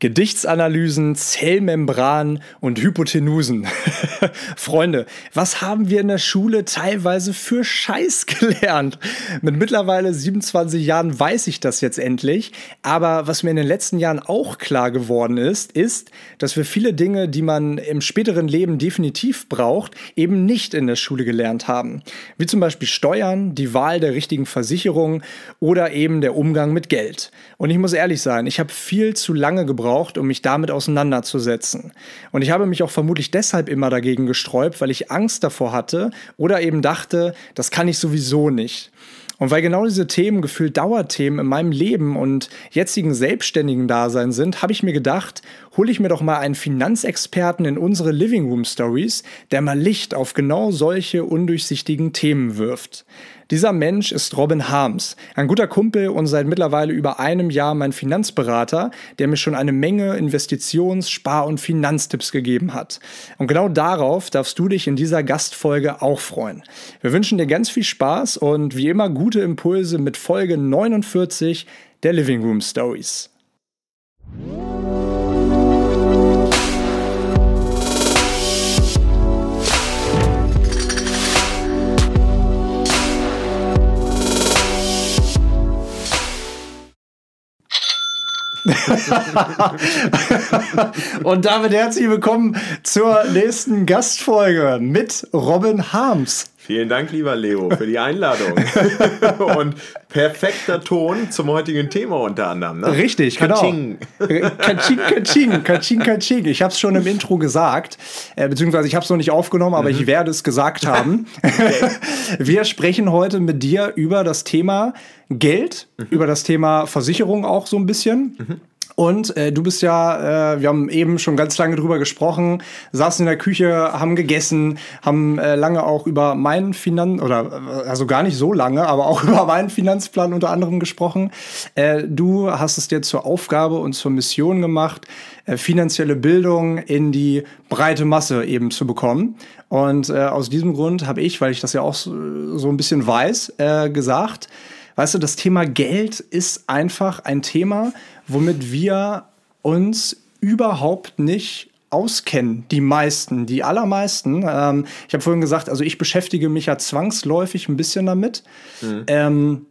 Gedichtsanalysen, Zellmembran und Hypotenusen. Freunde, was haben wir in der Schule teilweise für Scheiß gelernt? Mit mittlerweile 27 Jahren weiß ich das jetzt endlich. Aber was mir in den letzten Jahren auch klar geworden ist, ist, dass wir viele Dinge, die man im späteren Leben definitiv braucht, eben nicht in der Schule gelernt haben. Wie zum Beispiel Steuern, die Wahl der richtigen Versicherung oder eben der Umgang mit Geld. Und ich muss ehrlich sein, ich habe viel zu lange gebraucht, gebraucht, um mich damit auseinanderzusetzen. Und ich habe mich auch vermutlich deshalb immer dagegen gesträubt, weil ich Angst davor hatte oder eben dachte, das kann ich sowieso nicht. Und weil genau diese Themen gefühlt Dauerthemen in meinem Leben und jetzigen selbstständigen Dasein sind, habe ich mir gedacht, hole ich mir doch mal einen Finanzexperten in unsere Living Room Stories, der mal Licht auf genau solche undurchsichtigen Themen wirft. Dieser Mensch ist Robin Harms, ein guter Kumpel und seit mittlerweile über einem Jahr mein Finanzberater, der mir schon eine Menge Investitions-, Spar- und Finanztipps gegeben hat. Und genau darauf darfst du dich in dieser Gastfolge auch freuen. Wir wünschen dir ganz viel Spaß und wie immer gute Impulse mit Folge 49 der Living Room Stories. Und damit herzlich willkommen zur nächsten Gastfolge mit Robin Harms. Vielen Dank, lieber Leo, für die Einladung. Und perfekter Ton zum heutigen Thema unter anderem. Ne? Richtig, Kaching. genau. Kaching, Kaching, Kaching, Kaching. Ich habe es schon im Intro gesagt, äh, beziehungsweise ich habe es noch nicht aufgenommen, aber mhm. ich werde es gesagt haben. Wir sprechen heute mit dir über das Thema Geld, mhm. über das Thema Versicherung auch so ein bisschen. Mhm. Und äh, du bist ja, äh, wir haben eben schon ganz lange drüber gesprochen, saßen in der Küche, haben gegessen, haben äh, lange auch über meinen Finanz oder also gar nicht so lange, aber auch über meinen Finanzplan unter anderem gesprochen. Äh, du hast es dir zur Aufgabe und zur Mission gemacht, äh, finanzielle Bildung in die breite Masse eben zu bekommen. Und äh, aus diesem Grund habe ich, weil ich das ja auch so, so ein bisschen weiß, äh, gesagt, weißt du, das Thema Geld ist einfach ein Thema, womit wir uns überhaupt nicht auskennen, die meisten, die allermeisten. Ähm, ich habe vorhin gesagt, also ich beschäftige mich ja zwangsläufig ein bisschen damit. Mhm. Ähm,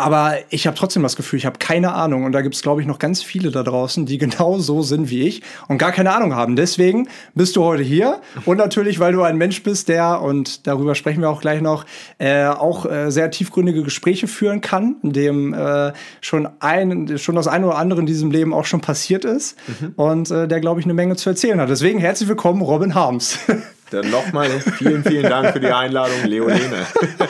aber ich habe trotzdem das Gefühl, ich habe keine Ahnung. Und da gibt es, glaube ich, noch ganz viele da draußen, die genau so sind wie ich und gar keine Ahnung haben. Deswegen bist du heute hier. Und natürlich, weil du ein Mensch bist, der, und darüber sprechen wir auch gleich noch, äh, auch äh, sehr tiefgründige Gespräche führen kann, dem äh, schon, ein, schon das eine oder andere in diesem Leben auch schon passiert ist. Mhm. Und äh, der, glaube ich, eine Menge zu erzählen hat. Deswegen herzlich willkommen, Robin Harms. Dann nochmal vielen, vielen Dank für die Einladung, Leolene.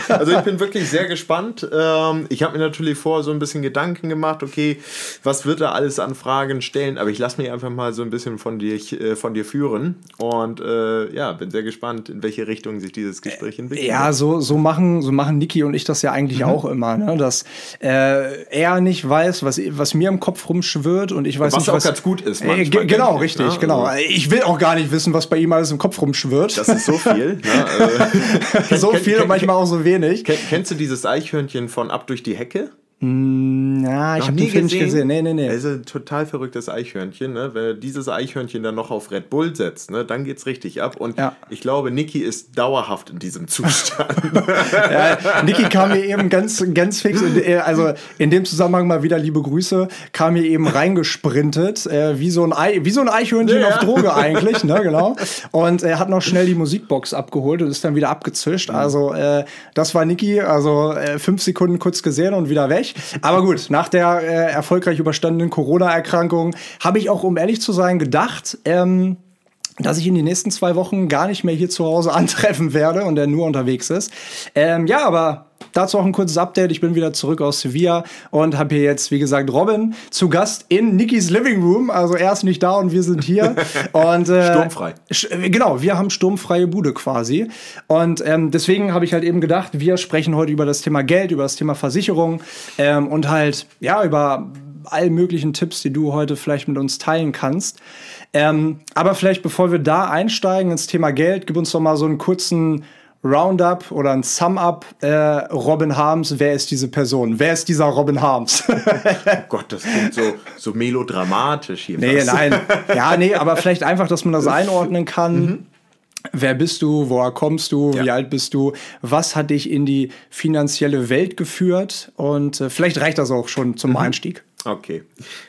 Also ich bin wirklich sehr gespannt. Ähm, ich habe mir natürlich vorher so ein bisschen Gedanken gemacht, okay, was wird er alles an Fragen stellen? Aber ich lasse mich einfach mal so ein bisschen von dir, äh, von dir führen. Und äh, ja, bin sehr gespannt, in welche Richtung sich dieses Gespräch entwickelt. Ja, so, so, machen, so machen Niki und ich das ja eigentlich mhm. auch immer, ne? dass äh, er nicht weiß, was, was mir im Kopf rumschwirrt und ich weiß was nicht, was... Was auch ganz gut ist manchmal. genau, richtig, ne? genau. Also ich will auch gar nicht wissen, was bei ihm alles im Kopf rumschwirrt. Das ist so viel. Ne? So viel und manchmal auch so wenig. Kennst du dieses Eichhörnchen von Ab durch die Hecke? Na, ich habe den Film nicht gesehen. Nee, nee, nee. Es ist ein total verrücktes Eichhörnchen. Ne? Wenn dieses Eichhörnchen dann noch auf Red Bull setzt, ne? dann geht's richtig ab. Und ja. ich glaube, Niki ist dauerhaft in diesem Zustand. ja, Niki kam mir eben ganz, ganz fix, in, also in dem Zusammenhang mal wieder liebe Grüße, kam mir eben reingesprintet, äh, wie, so ein Ei, wie so ein Eichhörnchen ja. auf Droge eigentlich, ne, genau. Und er hat noch schnell die Musikbox abgeholt und ist dann wieder abgezischt. Mhm. Also äh, das war Niki, also äh, fünf Sekunden kurz gesehen und wieder weg. Aber gut, nach der äh, erfolgreich überstandenen Corona-Erkrankung habe ich auch, um ehrlich zu sein, gedacht, ähm, dass ich in den nächsten zwei Wochen gar nicht mehr hier zu Hause antreffen werde und er nur unterwegs ist. Ähm, ja, aber dazu auch ein kurzes Update. Ich bin wieder zurück aus Sevilla und habe hier jetzt, wie gesagt, Robin zu Gast in Nikis Living Room. Also er ist nicht da und wir sind hier. und, äh, sturmfrei. Genau, wir haben sturmfreie Bude quasi. Und ähm, deswegen habe ich halt eben gedacht, wir sprechen heute über das Thema Geld, über das Thema Versicherung ähm, und halt, ja, über all möglichen Tipps, die du heute vielleicht mit uns teilen kannst. Ähm, aber vielleicht bevor wir da einsteigen ins Thema Geld, gib uns doch mal so einen kurzen Roundup oder ein Sum-Up äh, Robin Harms, wer ist diese Person? Wer ist dieser Robin Harms? oh Gott, das klingt so, so melodramatisch hier. Nee, nein. Ja, nee, aber vielleicht einfach, dass man das einordnen kann. Mhm. Wer bist du? Woher kommst du? Ja. Wie alt bist du? Was hat dich in die finanzielle Welt geführt? Und äh, vielleicht reicht das auch schon zum mhm. Einstieg. Okay.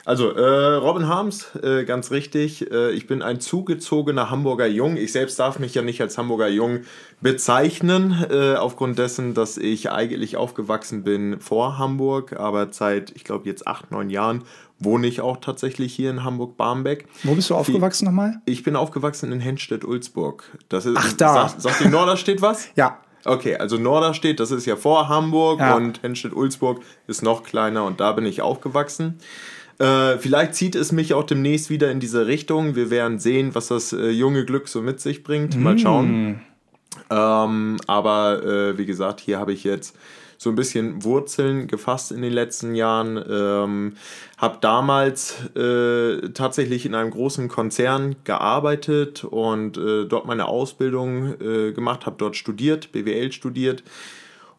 Also, äh, Robin Harms, äh, ganz richtig. Äh, ich bin ein zugezogener Hamburger Jung. Ich selbst darf mich ja nicht als Hamburger Jung bezeichnen, äh, aufgrund dessen, dass ich eigentlich aufgewachsen bin vor Hamburg, aber seit, ich glaube, jetzt acht, neun Jahren wohne ich auch tatsächlich hier in Hamburg-Barmbek. Wo bist du aufgewachsen nochmal? Ich bin aufgewachsen in Henstedt-Ulzburg. Ach, da. Sagt, sagt die Norderstedt was? ja. Okay, also Norderstedt, das ist ja vor Hamburg ja. und Henstedt-Ulzburg ist noch kleiner und da bin ich aufgewachsen. Äh, vielleicht zieht es mich auch demnächst wieder in diese Richtung. Wir werden sehen, was das äh, junge Glück so mit sich bringt. Mal schauen. Mm. Ähm, aber äh, wie gesagt, hier habe ich jetzt so ein bisschen Wurzeln gefasst in den letzten Jahren. Ähm, habe damals äh, tatsächlich in einem großen Konzern gearbeitet und äh, dort meine Ausbildung äh, gemacht, habe dort studiert, BWL studiert.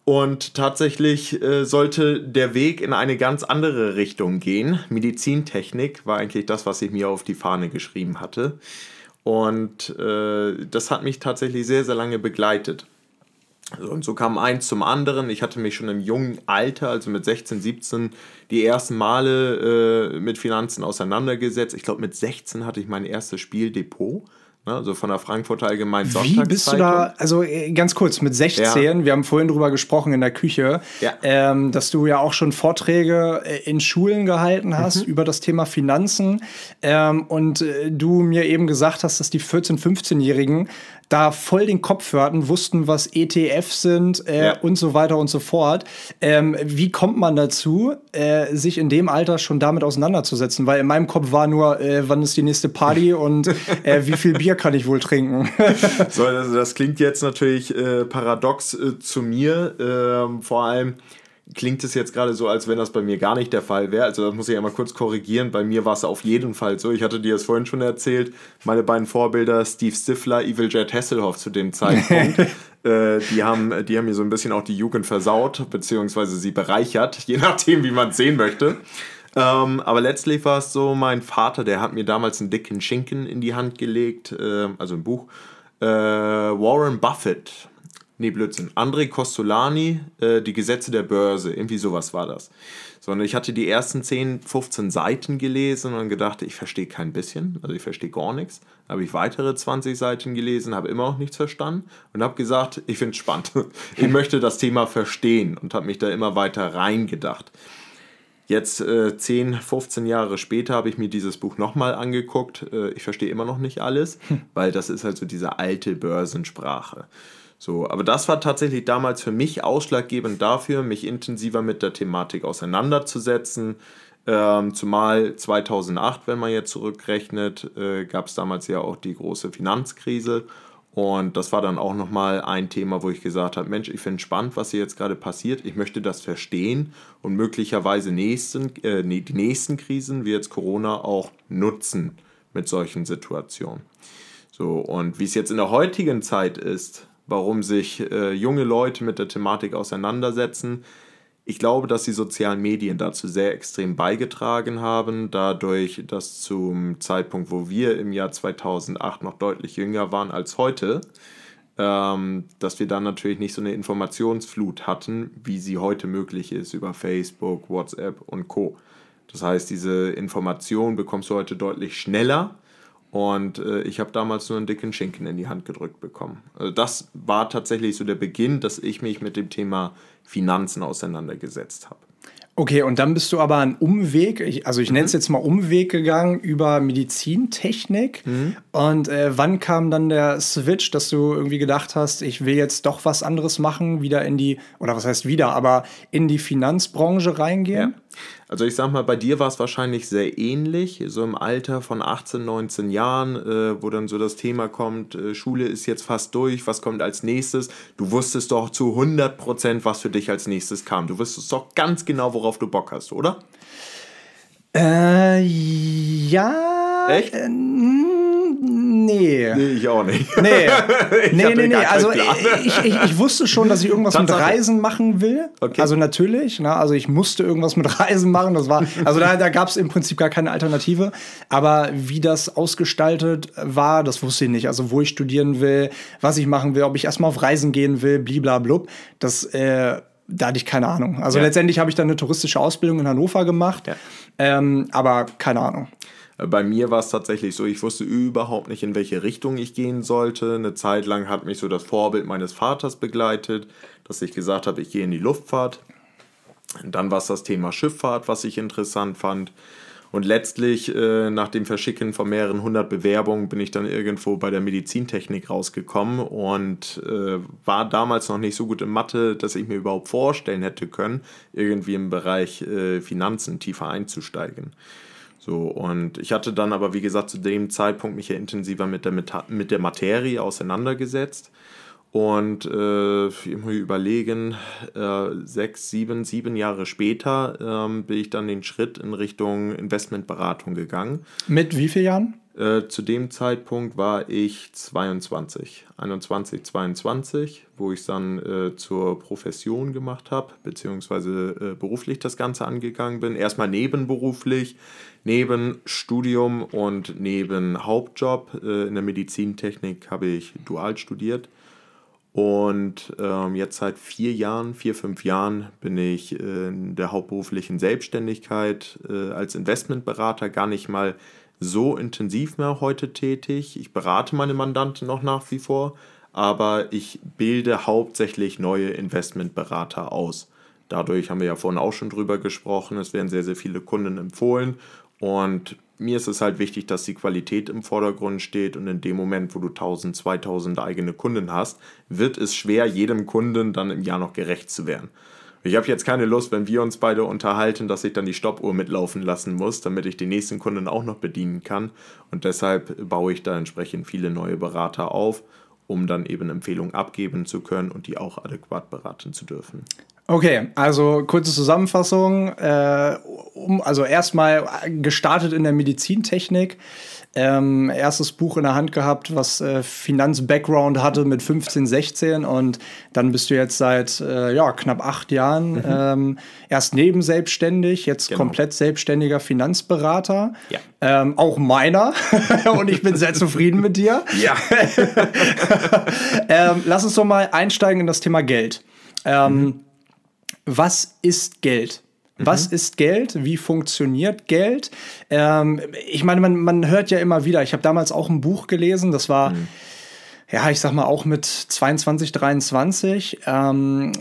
Und tatsächlich äh, sollte der Weg in eine ganz andere Richtung gehen. Medizintechnik war eigentlich das, was ich mir auf die Fahne geschrieben hatte. Und äh, das hat mich tatsächlich sehr, sehr lange begleitet. Und so kam eins zum anderen. Ich hatte mich schon im jungen Alter, also mit 16, 17, die ersten Male äh, mit Finanzen auseinandergesetzt. Ich glaube, mit 16 hatte ich mein erstes Spieldepot. Ne, also von der Frankfurter Allgemeinen Sonntagszeitung. Wie bist du da, also äh, ganz kurz, mit 16, ja. wir haben vorhin drüber gesprochen in der Küche, ja. ähm, dass du ja auch schon Vorträge äh, in Schulen gehalten hast mhm. über das Thema Finanzen ähm, und äh, du mir eben gesagt hast, dass die 14-, 15-Jährigen da voll den Kopf hörten, wussten, was ETFs sind äh, ja. und so weiter und so fort. Ähm, wie kommt man dazu, äh, sich in dem Alter schon damit auseinanderzusetzen? Weil in meinem Kopf war nur, äh, wann ist die nächste Party und äh, wie viel Bier kann ich wohl trinken? so, also das klingt jetzt natürlich äh, paradox äh, zu mir, ähm, vor allem klingt es jetzt gerade so, als wenn das bei mir gar nicht der Fall wäre. Also das muss ich einmal kurz korrigieren. Bei mir war es auf jeden Fall so. Ich hatte dir das vorhin schon erzählt. Meine beiden Vorbilder, Steve Stifler, Evil Jet Hasselhoff zu dem Zeitpunkt, äh, die, haben, die haben mir so ein bisschen auch die Jugend versaut, beziehungsweise sie bereichert, je nachdem, wie man es sehen möchte. Ähm, aber letztlich war es so, mein Vater, der hat mir damals einen dicken Schinken in die Hand gelegt, äh, also ein Buch. Äh, Warren Buffett Nee, Blödsinn. André Costolani, äh, Die Gesetze der Börse. Irgendwie sowas war das. Sondern ich hatte die ersten 10, 15 Seiten gelesen und gedacht, ich verstehe kein bisschen. Also ich verstehe gar nichts. Dann habe ich weitere 20 Seiten gelesen, habe immer noch nichts verstanden und habe gesagt, ich finde es spannend. Ich möchte das Thema verstehen und habe mich da immer weiter reingedacht. Jetzt äh, 10, 15 Jahre später habe ich mir dieses Buch nochmal angeguckt. Äh, ich verstehe immer noch nicht alles, hm. weil das ist halt so diese alte Börsensprache. So, aber das war tatsächlich damals für mich ausschlaggebend dafür, mich intensiver mit der Thematik auseinanderzusetzen. Ähm, zumal 2008, wenn man jetzt zurückrechnet, äh, gab es damals ja auch die große Finanzkrise. Und das war dann auch nochmal ein Thema, wo ich gesagt habe, Mensch, ich finde spannend, was hier jetzt gerade passiert. Ich möchte das verstehen und möglicherweise nächsten, äh, die nächsten Krisen, wie jetzt Corona, auch nutzen mit solchen Situationen. So, und wie es jetzt in der heutigen Zeit ist, warum sich äh, junge Leute mit der Thematik auseinandersetzen. Ich glaube, dass die sozialen Medien dazu sehr extrem beigetragen haben, dadurch, dass zum Zeitpunkt, wo wir im Jahr 2008 noch deutlich jünger waren als heute, ähm, dass wir dann natürlich nicht so eine Informationsflut hatten, wie sie heute möglich ist über Facebook, WhatsApp und Co. Das heißt, diese Information bekommst du heute deutlich schneller und äh, ich habe damals nur einen dicken Schinken in die Hand gedrückt bekommen. Also das war tatsächlich so der Beginn, dass ich mich mit dem Thema Finanzen auseinandergesetzt habe. Okay, und dann bist du aber einen Umweg, ich, also ich mhm. nenne es jetzt mal Umweg gegangen über Medizintechnik. Mhm. Und äh, wann kam dann der Switch, dass du irgendwie gedacht hast, ich will jetzt doch was anderes machen, wieder in die, oder was heißt wieder, aber in die Finanzbranche reingehen? Ja. Also ich sag mal, bei dir war es wahrscheinlich sehr ähnlich, so im Alter von 18, 19 Jahren, äh, wo dann so das Thema kommt, äh, Schule ist jetzt fast durch, was kommt als nächstes? Du wusstest doch zu 100 Prozent, was für dich als nächstes kam. Du wusstest doch ganz genau, worauf du Bock hast, oder? Äh, ja. Echt? Äh, Nee. Nee, ich auch nicht. Nee, Ich nee, nee, nee. Also ich, ich, ich wusste schon, dass ich irgendwas mit. Reisen machen will. Okay. Also natürlich, ne? also ich musste irgendwas mit Reisen machen. Das war, also da, da gab es im Prinzip gar keine Alternative. Aber wie das ausgestaltet war, das wusste ich nicht. Also wo ich studieren will, was ich machen will, ob ich erstmal auf Reisen gehen will, bliblablub. Das, äh, da hatte ich keine Ahnung. Also Ja. letztendlich habe ich dann eine touristische Ausbildung in Hannover gemacht. Ja. Ähm, aber keine Ahnung. Bei mir war es tatsächlich so, ich wusste überhaupt nicht, in welche Richtung ich gehen sollte. Eine Zeit lang hat mich so das Vorbild meines Vaters begleitet, dass ich gesagt habe, ich gehe in die Luftfahrt. Dann war es das Thema Schifffahrt, was ich interessant fand. Und letztlich, äh, nach dem Verschicken von mehreren hundert Bewerbungen, bin ich dann irgendwo bei der Medizintechnik rausgekommen und äh, war damals noch nicht so gut in Mathe, dass ich mir überhaupt vorstellen hätte können, irgendwie im Bereich äh, Finanzen tiefer einzusteigen. So, und ich hatte dann aber, wie gesagt, zu dem Zeitpunkt mich ja intensiver mit der, mit der Materie auseinandergesetzt. Und äh, muss überlegen, äh, sechs, sieben, sieben Jahre später ähm, bin ich dann den Schritt in Richtung Investmentberatung gegangen. Mit wie vielen Jahren? Äh, zu dem Zeitpunkt war ich 22, 21, 22, wo ich es dann äh, zur Profession gemacht habe, beziehungsweise äh, beruflich das Ganze angegangen bin. Erstmal nebenberuflich, neben Studium und neben Hauptjob. Äh, in der Medizintechnik habe ich dual studiert. Und ähm, jetzt seit vier Jahren, vier, fünf Jahren bin ich in der hauptberuflichen Selbstständigkeit äh, als Investmentberater gar nicht mal so intensiv mehr heute tätig. Ich berate meine Mandanten noch nach wie vor, aber ich bilde hauptsächlich neue Investmentberater aus. Dadurch haben wir ja vorhin auch schon drüber gesprochen. Es werden sehr, sehr viele Kunden empfohlen. Und mir ist es halt wichtig, dass die Qualität im Vordergrund steht. Und in dem Moment, wo du 1000, 2000 eigene Kunden hast, wird es schwer, jedem Kunden dann im Jahr noch gerecht zu werden. Ich habe jetzt keine Lust, wenn wir uns beide unterhalten, dass ich dann die Stoppuhr mitlaufen lassen muss, damit ich die nächsten Kunden auch noch bedienen kann. Und deshalb baue ich da entsprechend viele neue Berater auf, um dann eben Empfehlungen abgeben zu können und die auch adäquat beraten zu dürfen. Okay, also kurze Zusammenfassung. Äh, um, also erstmal gestartet in der Medizintechnik. Ähm, erstes Buch in der Hand gehabt, was äh, Finanz-Background hatte mit 15, 16 und dann bist du jetzt seit äh, ja, knapp acht Jahren ähm, erst nebenselbstständig, jetzt Genau. komplett selbstständiger Finanzberater. Ja. Ähm, auch meiner und ich bin sehr zufrieden mit dir. Ja. Ähm, lass uns doch mal einsteigen in das Thema Geld. Ähm, Was ist Geld? Was ist Geld? Wie funktioniert Geld? Ähm, ich meine, man, man hört ja immer wieder, ich habe damals auch ein Buch gelesen, das war, ja, ich sag mal auch mit 22, 23. Ähm,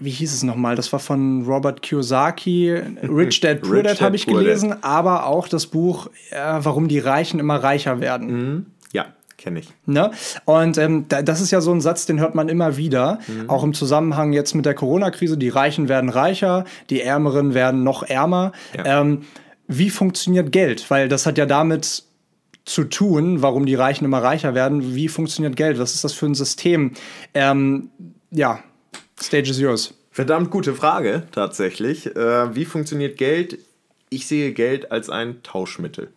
wie hieß es nochmal? Das war von Robert Kiyosaki. Rich Dad, Poor Dad habe ich gelesen, aber auch das Buch, äh, warum die Reichen immer reicher werden. Ja, kenne ich. Ne? Und ähm, da, das ist ja so ein Satz, den hört man immer wieder, auch im Zusammenhang jetzt mit der Corona-Krise. Die Reichen werden reicher, die Ärmeren werden noch ärmer. Ja. Ähm, wie funktioniert Geld? Weil das hat ja damit zu tun, warum die Reichen immer reicher werden. Wie funktioniert Geld? Was ist das für ein System? Ähm, ja, Stage is yours. Verdammt gute Frage, tatsächlich. Äh, wie funktioniert Geld? Ich sehe Geld als ein Tauschmittel.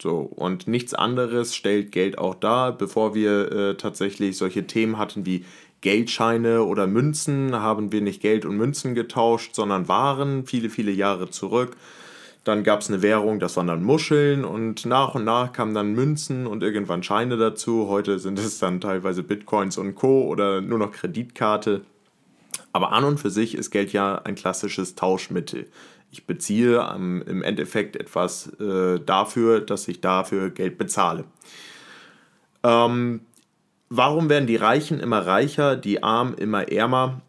So, und nichts anderes stellt Geld auch dar. Bevor wir äh, tatsächlich solche Themen hatten wie Geldscheine oder Münzen, haben wir nicht Geld und Münzen getauscht, sondern Waren viele, viele Jahre zurück. Dann gab es eine Währung, das waren dann Muscheln und nach und nach kamen dann Münzen und irgendwann Scheine dazu. Heute sind es dann teilweise Bitcoins und Co. oder nur noch Kreditkarte. Aber an und für sich ist Geld ja ein klassisches Tauschmittel. Ich beziehe ähm, im Endeffekt etwas äh, dafür, dass ich dafür Geld bezahle. Ähm, warum werden die Reichen immer reicher, die Armen immer ärmer?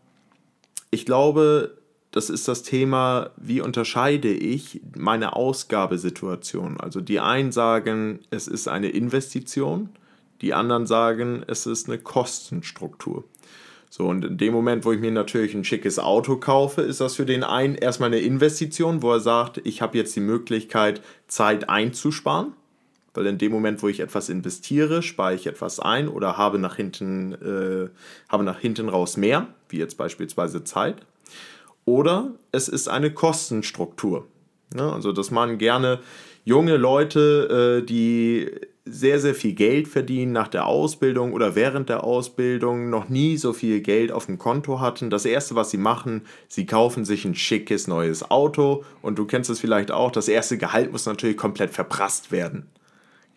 Ich glaube, das ist das Thema, wie unterscheide ich meine Ausgabesituation. Also die einen sagen, es ist eine Investition, die anderen sagen, es ist eine Kostenstruktur. So, und in dem Moment, wo ich mir natürlich ein schickes Auto kaufe, ist das für den einen erstmal eine Investition, wo er sagt, ich habe jetzt die Möglichkeit, Zeit einzusparen. Weil in dem Moment, wo ich etwas investiere, spare ich etwas ein oder habe nach hinten, äh, habe nach hinten raus mehr, wie jetzt beispielsweise Zeit. Oder es ist eine Kostenstruktur. Ne? Also, dass man gerne junge Leute, äh, die sehr, sehr viel Geld verdienen nach der Ausbildung oder während der Ausbildung, noch nie so viel Geld auf dem Konto hatten. Das Erste, was sie machen, sie kaufen sich ein schickes neues Auto und du kennst es vielleicht auch, das erste Gehalt muss natürlich komplett verprasst werden.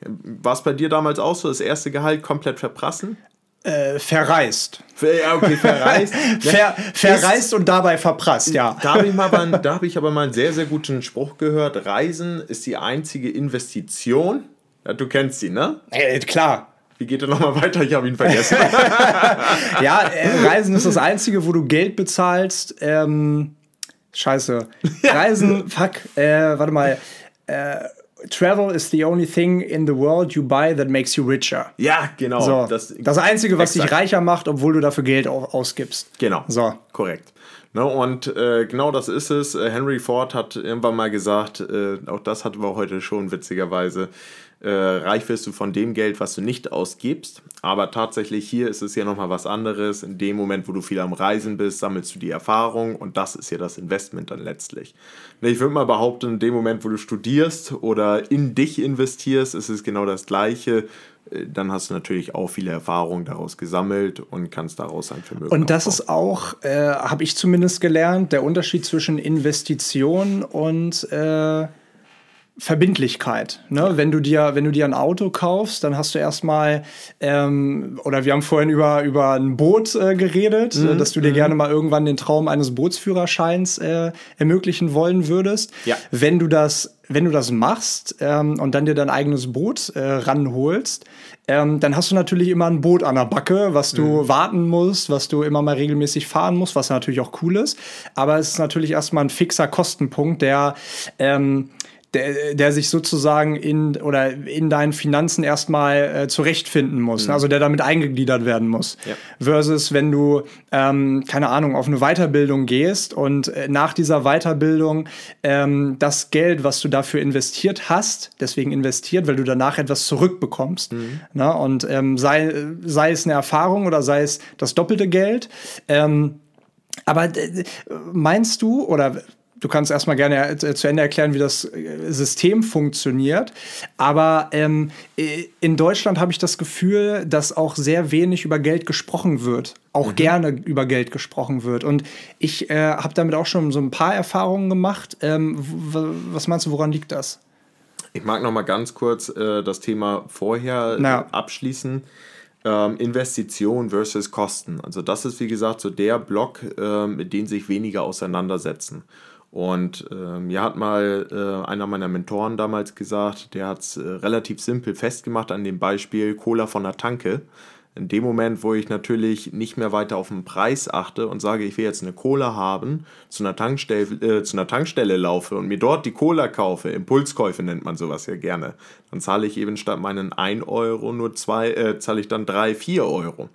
War es bei dir damals auch so, das erste Gehalt komplett verprassen? Äh, verreist. Ja, okay, verreist. Ver, verreist und dabei verprasst, ja. Da habe ich, mal, hab ich aber mal einen sehr, sehr guten Spruch gehört. Reisen ist die einzige Investition. Ja, du kennst sie, ne? Äh, klar. Wie geht er nochmal weiter? Ich habe ihn vergessen. ja, äh, Reisen ist das Einzige, wo du Geld bezahlst. Ähm, scheiße. Reisen, fuck, äh, warte mal. Äh, Travel is the only thing in the world you buy that makes you richer. Ja, genau. So, das, das Einzige, was exakt. dich reicher macht, obwohl du dafür Geld ausgibst. Genau. So. Korrekt. Ne, und äh, genau das ist es. Äh, Henry Ford hat irgendwann mal gesagt, äh, auch das hatten wir heute schon witzigerweise, äh, reich wirst du von dem Geld, was du nicht ausgibst. Aber tatsächlich hier ist es ja nochmal was anderes. In dem Moment, wo du viel am Reisen bist, sammelst du die Erfahrung und das ist ja das Investment dann letztlich. Ich würde mal behaupten, in dem Moment, wo du studierst oder in dich investierst, ist es genau das Gleiche äh, dann hast du natürlich auch viele Erfahrungen daraus gesammelt und kannst daraus ein Vermögen. Und das aufbauen. ist auch, äh, habe ich zumindest gelernt, der Unterschied zwischen Investition und äh, Verbindlichkeit. Ne? Wenn, du dir, wenn du dir ein Auto kaufst, dann hast du erstmal, ähm, oder wir haben vorhin über, über ein Boot äh, geredet, mhm. dass du dir mhm. gerne mal irgendwann den Traum eines Bootsführerscheins äh, ermöglichen wollen würdest. Ja. Wenn du das, wenn du das machst ähm, und dann dir dein eigenes Boot äh, ranholst, ähm, dann hast du natürlich immer ein Boot an der Backe, was du mhm. warten musst, was du immer mal regelmäßig fahren musst, was natürlich auch cool ist. Aber es ist natürlich erstmal ein fixer Kostenpunkt, der ähm, der, der sich sozusagen in oder in deinen Finanzen erstmal äh, zurechtfinden muss, mhm. also der damit eingegliedert werden muss. Ja. Versus wenn du, ähm, keine Ahnung, auf eine Weiterbildung gehst und äh, nach dieser Weiterbildung ähm, das Geld, was du dafür investiert hast, deswegen investiert, weil du danach etwas zurückbekommst. Mhm. Na, und ähm, sei, sei es eine Erfahrung oder sei es das doppelte Geld. Ähm, aber äh, meinst du, oder Du kannst erstmal gerne äh, zu Ende erklären, wie das äh, System funktioniert. Aber ähm, äh, in Deutschland habe ich das Gefühl, dass auch sehr wenig über Geld gesprochen wird. Auch mhm. gerne über Geld gesprochen wird. Und ich äh, habe damit auch schon so ein paar Erfahrungen gemacht. Ähm, was meinst du, woran liegt das? Ich mag noch mal ganz kurz äh, das Thema vorher Na. abschließen. Ähm, Investition versus Kosten. Also das ist wie gesagt so der Block, äh, mit dem sich weniger auseinandersetzen. Und äh, mir hat mal äh, einer meiner Mentoren damals gesagt, der hat es äh, relativ simpel festgemacht an dem Beispiel Cola von der Tanke. In dem Moment, wo ich natürlich nicht mehr weiter auf den Preis achte und sage, ich will jetzt eine Cola haben, zu einer, Tankstelle, äh, zu einer Tankstelle laufe und mir dort die Cola kaufe, Impulskäufe nennt man sowas ja gerne, dann zahle ich eben statt meinen 1 Euro nur 2, äh, zahle ich dann 3, 4 Euro.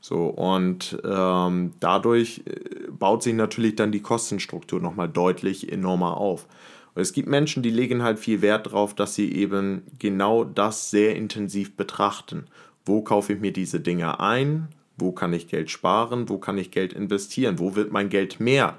So, und ähm, dadurch äh, baut sich natürlich dann die Kostenstruktur nochmal deutlich enormer auf. Und es gibt Menschen, die legen halt viel Wert darauf, dass sie eben genau das sehr intensiv betrachten. Wo kaufe ich mir diese Dinge ein? Wo kann ich Geld sparen? Wo kann ich Geld investieren? Wo wird mein Geld mehr?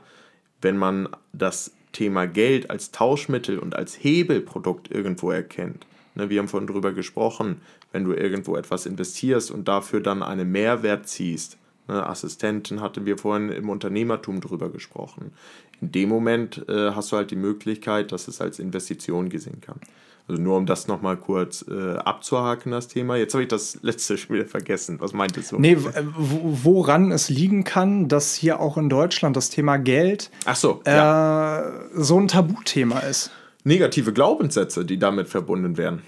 Wenn man das Thema Geld als Tauschmittel und als Hebelprodukt irgendwo erkennt. Ne, wir haben vorhin darüber gesprochen, wenn du irgendwo etwas investierst und dafür dann einen Mehrwert ziehst. Ne, Assistenten hatten wir vorhin im Unternehmertum drüber gesprochen. In dem Moment äh, hast du halt die Möglichkeit, dass es als Investition gesehen kann. Also nur um das nochmal kurz äh, abzuhaken, das Thema. Jetzt habe ich das letzte schon wieder vergessen. Was meintest du? Nee, woran es liegen kann, dass hier auch in Deutschland das Thema Geld Ach so, äh, ja. so ein Tabuthema ist. Negative Glaubenssätze, die damit verbunden werden.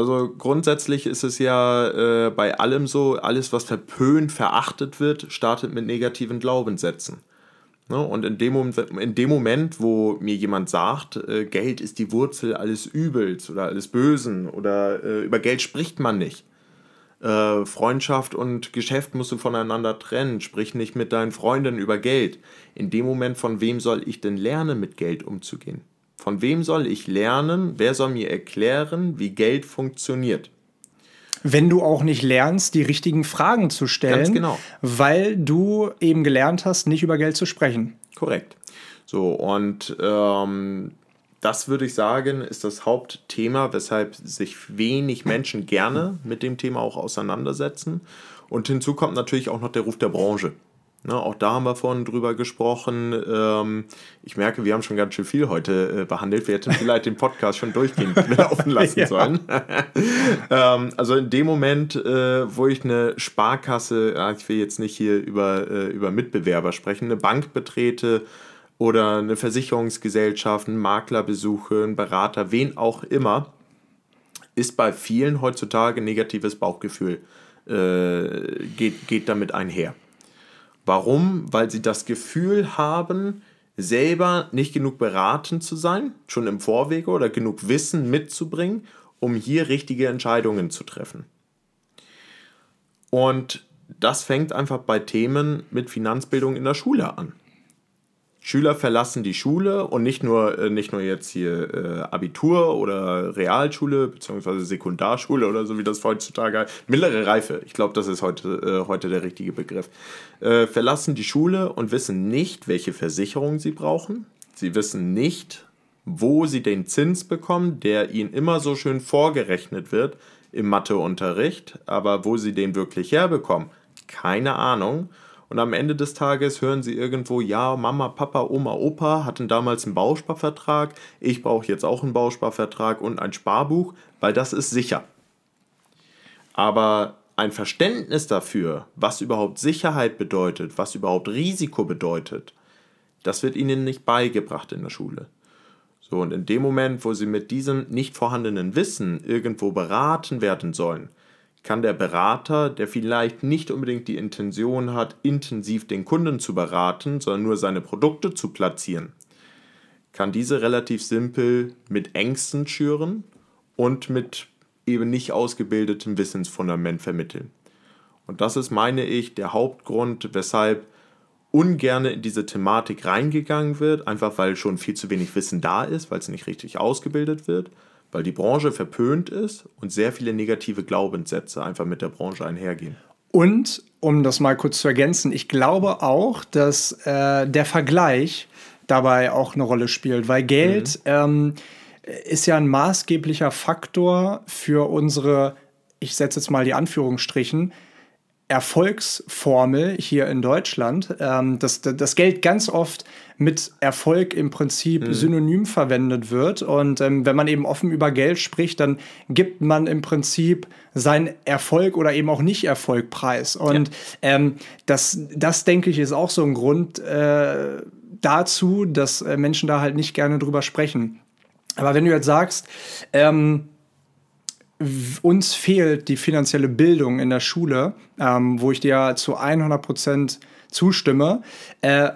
Also grundsätzlich ist es ja äh, bei allem so, alles was verpönt, verachtet wird, startet mit negativen Glaubenssätzen. Ne? Und in dem, Moment, in dem Moment, wo mir jemand sagt, äh, Geld ist die Wurzel alles Übels oder alles Bösen oder äh, über Geld spricht man nicht. Äh, Freundschaft und Geschäft musst du voneinander trennen, sprich nicht mit deinen Freunden über Geld. In dem Moment, von wem soll ich denn lernen, mit Geld umzugehen? Von wem soll ich lernen? Wer soll mir erklären, wie Geld funktioniert? Wenn du auch nicht lernst, die richtigen Fragen zu stellen, Ganz genau. weil du eben gelernt hast, nicht über Geld zu sprechen. Korrekt. So, und ähm, das würde ich sagen, ist das Hauptthema, weshalb sich wenig Menschen gerne mit dem Thema auch auseinandersetzen. Und hinzu kommt natürlich auch noch der Ruf der Branche. Ne, auch da haben wir vorhin drüber gesprochen. Ähm, ich merke, wir haben schon ganz schön viel heute äh, behandelt. Wir hätten vielleicht den Podcast schon durchgehend laufen lassen sollen. ähm, also in dem Moment, äh, wo ich eine Sparkasse, äh, ich will jetzt nicht hier über, äh, über Mitbewerber sprechen, eine Bank betrete oder eine Versicherungsgesellschaft, einen Makler besuche, einen Berater, wen auch immer, ist bei vielen heutzutage negatives Bauchgefühl, äh, geht, geht damit einher. Warum? Weil sie das Gefühl haben, selber nicht genug beraten zu sein, schon im Vorwege oder genug Wissen mitzubringen, um hier richtige Entscheidungen zu treffen. Und das fängt einfach bei Themen mit Finanzbildung in der Schule an. Schüler verlassen die Schule und nicht nur, äh, nicht nur jetzt hier äh, Abitur oder Realschule beziehungsweise Sekundarschule oder so wie das heutzutage heißt. Mittlere Reife, ich glaube, das ist heute, äh, heute der richtige Begriff. Äh, verlassen die Schule und wissen nicht, welche Versicherung sie brauchen. Sie wissen nicht, wo sie den Zins bekommen, der ihnen immer so schön vorgerechnet wird im Matheunterricht, aber wo sie den wirklich herbekommen, keine Ahnung. Und am Ende des Tages hören sie irgendwo, ja, Mama, Papa, Oma, Opa hatten damals einen Bausparvertrag, ich brauche jetzt auch einen Bausparvertrag und ein Sparbuch, weil das ist sicher. Aber ein Verständnis dafür, was überhaupt Sicherheit bedeutet, was überhaupt Risiko bedeutet, das wird ihnen nicht beigebracht in der Schule. So, und in dem Moment, wo sie mit diesem nicht vorhandenen Wissen irgendwo beraten werden sollen, kann der Berater, der vielleicht nicht unbedingt die Intention hat, intensiv den Kunden zu beraten, sondern nur seine Produkte zu platzieren, kann diese relativ simpel mit Ängsten schüren und mit eben nicht ausgebildetem Wissensfundament vermitteln. Und das ist, meine ich, der Hauptgrund, weshalb ungern in diese Thematik reingegangen wird, einfach weil schon viel zu wenig Wissen da ist, weil es nicht richtig ausgebildet wird weil die Branche verpönt ist und sehr viele negative Glaubenssätze einfach mit der Branche einhergehen. Und, um das mal kurz zu ergänzen, ich glaube auch, dass äh, der Vergleich dabei auch eine Rolle spielt, weil Geld mhm. ähm, ist ja ein maßgeblicher Faktor für unsere, ich setze jetzt mal die Anführungsstrichen, Erfolgsformel hier in Deutschland, ähm, dass das Geld ganz oft mit Erfolg im Prinzip mhm. synonym verwendet wird. Und ähm, wenn man eben offen über Geld spricht, dann gibt man im Prinzip seinen Erfolg oder eben auch nicht Erfolg preis. Und ja. ähm, das, das denke ich, ist auch so ein Grund äh, dazu, dass äh, Menschen da halt nicht gerne drüber sprechen. Aber wenn du jetzt sagst, ähm, uns fehlt die finanzielle Bildung in der Schule, ähm, wo ich dir zu 100 Prozent zustimme. Äh,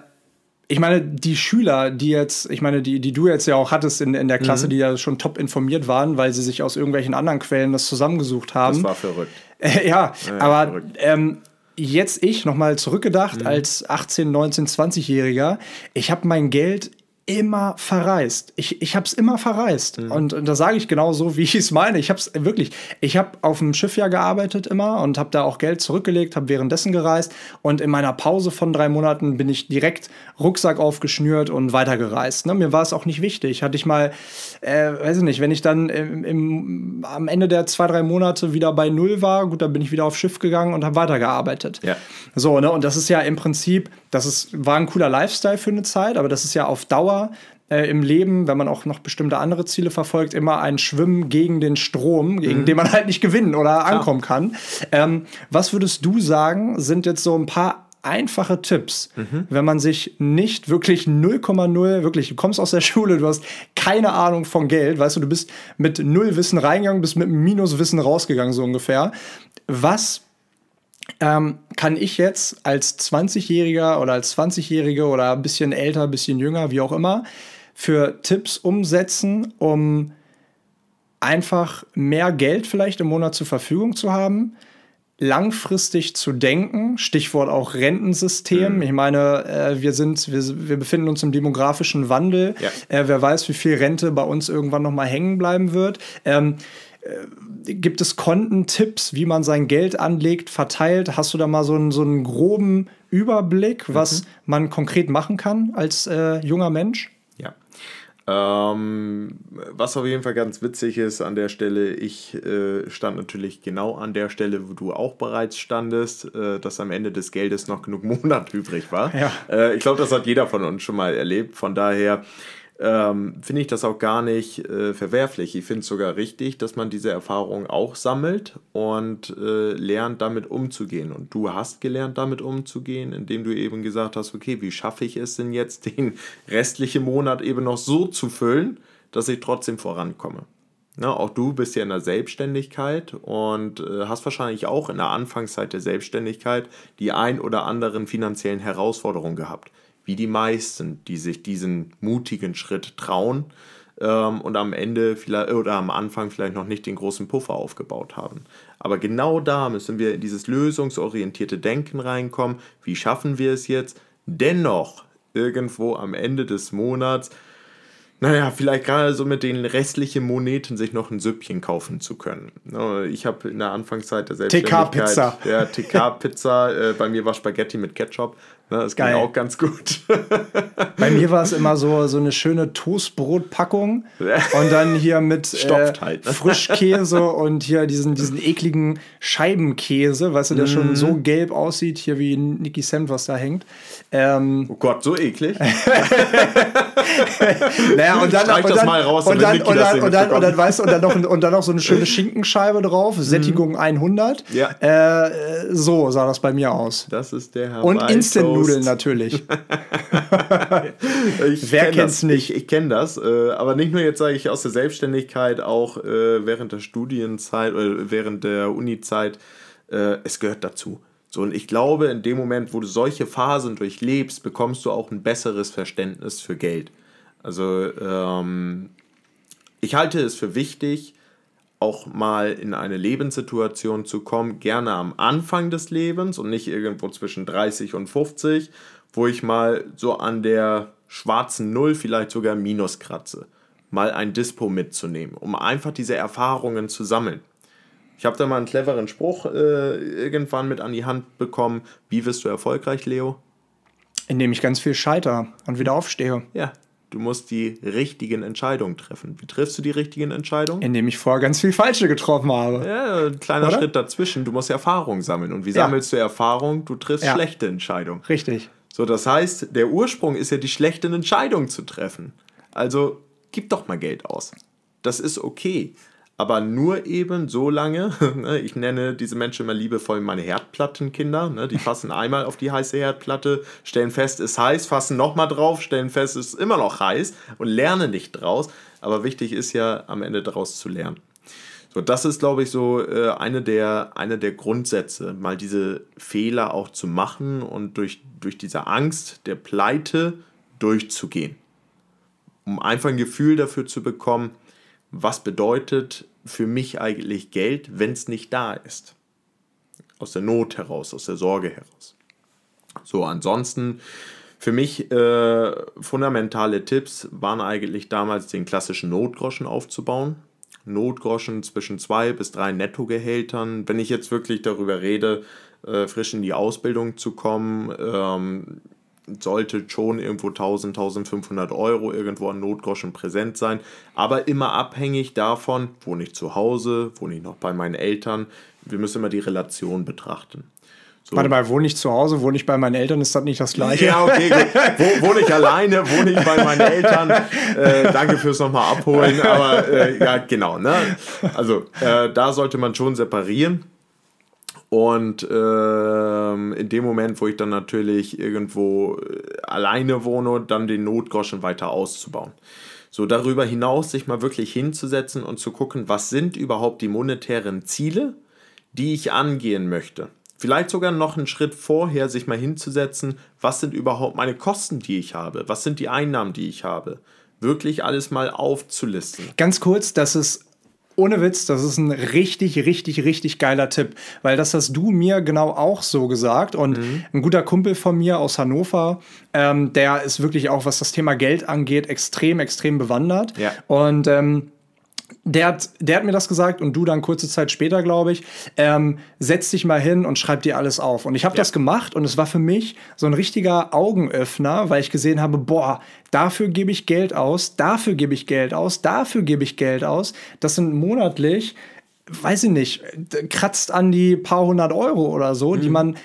ich meine, die Schüler, die jetzt, ich meine, die, die du jetzt ja auch hattest in, in der Klasse, mhm. die ja schon top informiert waren, weil sie sich aus irgendwelchen anderen Quellen das zusammengesucht haben. Das war verrückt. Äh, ja, ja, aber ähm, jetzt ich nochmal zurückgedacht mhm. als 18, 19, 20-Jähriger, ich habe mein Geld immer verreist. Ich, ich habe es immer verreist. Mhm. Und, und da sage ich genau so, wie ich es meine. Ich habe es wirklich, ich habe auf dem Schiff ja gearbeitet immer und habe da auch Geld zurückgelegt, habe währenddessen gereist. Und in meiner Pause von drei Monaten bin ich direkt Rucksack aufgeschnürt und weitergereist. Ne? Mir war es auch nicht wichtig. Hatte ich mal, äh, weiß ich nicht, wenn ich dann im, im, am Ende der zwei, drei Monate wieder bei Null war, gut, dann bin ich wieder aufs Schiff gegangen und habe weitergearbeitet. Ja. So, ne? Und das ist ja im Prinzip, das ist, war ein cooler Lifestyle für eine Zeit, aber das ist ja auf Dauer Dauer äh, im Leben, wenn man auch noch bestimmte andere Ziele verfolgt, immer ein Schwimmen gegen den Strom, gegen mhm. den man halt nicht gewinnen oder ankommen ja. kann. Ähm, was würdest du sagen, sind jetzt so ein paar einfache Tipps, mhm. wenn man sich nicht wirklich 0,0, wirklich, du kommst aus der Schule, du hast keine Ahnung von Geld, weißt du, du bist mit null Wissen reingegangen, bist mit Minuswissen rausgegangen, so ungefähr. Was ähm, kann ich jetzt als 20-Jähriger oder als 20-Jährige oder ein bisschen älter, ein bisschen jünger, wie auch immer, für Tipps umsetzen, um einfach mehr Geld vielleicht im Monat zur Verfügung zu haben, langfristig zu denken, Stichwort auch Rentensystem. Mhm. Ich meine, äh, wir sind, wir, wir befinden uns im demografischen Wandel. Ja. Äh, wer weiß, wie viel Rente bei uns irgendwann noch mal hängen bleiben wird. Äh, gibt es Kontentipps, wie man sein Geld anlegt, verteilt? Hast du da mal so einen, so einen groben Überblick, was mhm. man konkret machen kann als äh, junger Mensch? Ja. Ähm, was auf jeden Fall ganz witzig ist an der Stelle, ich äh, stand natürlich genau an der Stelle, wo du auch bereits standest, äh, dass am Ende des Geldes noch genug Monat übrig war. Ja. Äh, ich glaube, das hat jeder von uns schon mal erlebt. Von daher ähm, finde ich das auch gar nicht äh, verwerflich. Ich finde es sogar richtig, dass man diese Erfahrung auch sammelt und äh, lernt, damit umzugehen. Und du hast gelernt, damit umzugehen, indem du eben gesagt hast, okay, wie schaffe ich es denn jetzt, den restlichen Monat eben noch so zu füllen, dass ich trotzdem vorankomme. Ja, auch du bist ja in der Selbstständigkeit und äh, hast wahrscheinlich auch in der Anfangszeit der Selbstständigkeit die ein oder anderen finanziellen Herausforderungen gehabt wie die meisten, die sich diesen mutigen Schritt trauen ähm, und am Ende vielleicht oder am Anfang vielleicht noch nicht den großen Puffer aufgebaut haben. Aber genau da müssen wir in dieses lösungsorientierte Denken reinkommen. Wie schaffen wir es jetzt, dennoch irgendwo am Ende des Monats naja, vielleicht gerade so mit den restlichen Moneten sich noch ein Süppchen kaufen zu können. Ne, ich habe in der Anfangszeit der Selbstständigkeit... TK-Pizza. Ja, TK-Pizza. äh, bei mir war Spaghetti mit Ketchup. Ne, das ging auch ganz gut. Bei mir war es immer so, so eine schöne Toastbrotpackung und dann hier mit äh, halt, ne? Frischkäse und hier diesen, diesen ekligen Scheibenkäse, weißt du, der mm. schon mhm. so gelb aussieht, hier wie Nicky Sam, was da hängt. Ähm, oh Gott, so eklig. naja, und dann, und dann, mal raus, und dann, und dann, und dann, und dann, weißt du, und dann noch, und dann noch so eine schöne Schinkenscheibe drauf, mhm. Sättigung 100. Ja. Äh, so sah das bei mir aus. Das ist der Hawaii Und Instant-Nudeln natürlich. Wer kennt's das. nicht? Ich, ich kenne das, äh, aber nicht nur jetzt sage ich aus der Selbstständigkeit, auch äh, während der Studienzeit oder während der Uni-Zeit, äh, es gehört dazu. So, und ich glaube, in dem Moment, wo du solche Phasen durchlebst, bekommst du auch ein besseres Verständnis für Geld. Also, ähm, ich halte es für wichtig, auch mal in eine Lebenssituation zu kommen, gerne am Anfang des Lebens und nicht irgendwo zwischen 30 und 50, wo ich mal so an der schwarzen Null, vielleicht sogar Minus kratze. Mal ein Dispo mitzunehmen, um einfach diese Erfahrungen zu sammeln. Ich habe da mal einen cleveren Spruch äh, irgendwann mit an die Hand bekommen. Wie wirst du erfolgreich, Leo? Indem ich ganz viel scheiter und wieder aufstehe. Ja, du musst die richtigen Entscheidungen treffen. Wie triffst du die richtigen Entscheidungen? Indem ich vorher ganz viel falsche getroffen habe. Ja, ein kleiner Oder? Schritt dazwischen. Du musst Erfahrung sammeln. Und wie ja. sammelst du Erfahrung? Du triffst ja. schlechte Entscheidungen. Richtig. So, das heißt, der Ursprung ist ja die schlechten Entscheidungen zu treffen. Also gib doch mal Geld aus. Das ist okay aber nur eben so lange, ne, ich nenne diese Menschen immer liebevoll meine Herdplattenkinder, ne, die fassen einmal auf die heiße Herdplatte, stellen fest, es ist heiß, fassen nochmal drauf, stellen fest, es ist immer noch heiß und lernen nicht draus, aber wichtig ist ja am Ende daraus zu lernen. So, das ist, glaube ich, so äh, eine, der, eine der Grundsätze, mal diese Fehler auch zu machen und durch, durch diese Angst der Pleite durchzugehen. Um einfach ein Gefühl dafür zu bekommen, was bedeutet für mich eigentlich Geld, wenn es nicht da ist. Aus der Not heraus, aus der Sorge heraus. So, ansonsten für mich äh, fundamentale Tipps waren eigentlich damals den klassischen Notgroschen aufzubauen. Notgroschen zwischen zwei bis drei Nettogehältern. Wenn ich jetzt wirklich darüber rede, äh, frisch in die Ausbildung zu kommen, ähm, sollte schon irgendwo 1000, 1500 Euro irgendwo an Notgroschen präsent sein, aber immer abhängig davon, wohne ich zu Hause, wohne ich noch bei meinen Eltern. Wir müssen immer die Relation betrachten. So. Warte mal, wohne ich zu Hause, wohne ich bei meinen Eltern, ist das nicht das Gleiche? Ja, okay, gut. Wo, wohne ich alleine, wohne ich bei meinen Eltern? Äh, danke fürs nochmal abholen, aber äh, ja, genau. Ne? Also äh, da sollte man schon separieren. Und ähm, in dem Moment, wo ich dann natürlich irgendwo äh, alleine wohne, dann den Notgroschen weiter auszubauen. So darüber hinaus sich mal wirklich hinzusetzen und zu gucken, was sind überhaupt die monetären Ziele, die ich angehen möchte. Vielleicht sogar noch einen Schritt vorher sich mal hinzusetzen, was sind überhaupt meine Kosten, die ich habe, was sind die Einnahmen, die ich habe. Wirklich alles mal aufzulisten. Ganz kurz, das ist ohne Witz, das ist ein richtig, richtig, richtig geiler Tipp, weil das hast du mir genau auch so gesagt und mhm. ein guter Kumpel von mir aus Hannover, ähm, der ist wirklich auch, was das Thema Geld angeht, extrem, extrem bewandert. Ja. Und ähm, der hat, der hat mir das gesagt und du dann kurze Zeit später, glaube ich, ähm, setz dich mal hin und schreib dir alles auf. Und ich habe ja. das gemacht und es war für mich so ein richtiger Augenöffner, weil ich gesehen habe, boah, dafür gebe ich Geld aus, dafür gebe ich Geld aus, dafür gebe ich Geld aus. Das sind monatlich weiß ich nicht, kratzt an die paar hundert Euro oder so, mhm. die man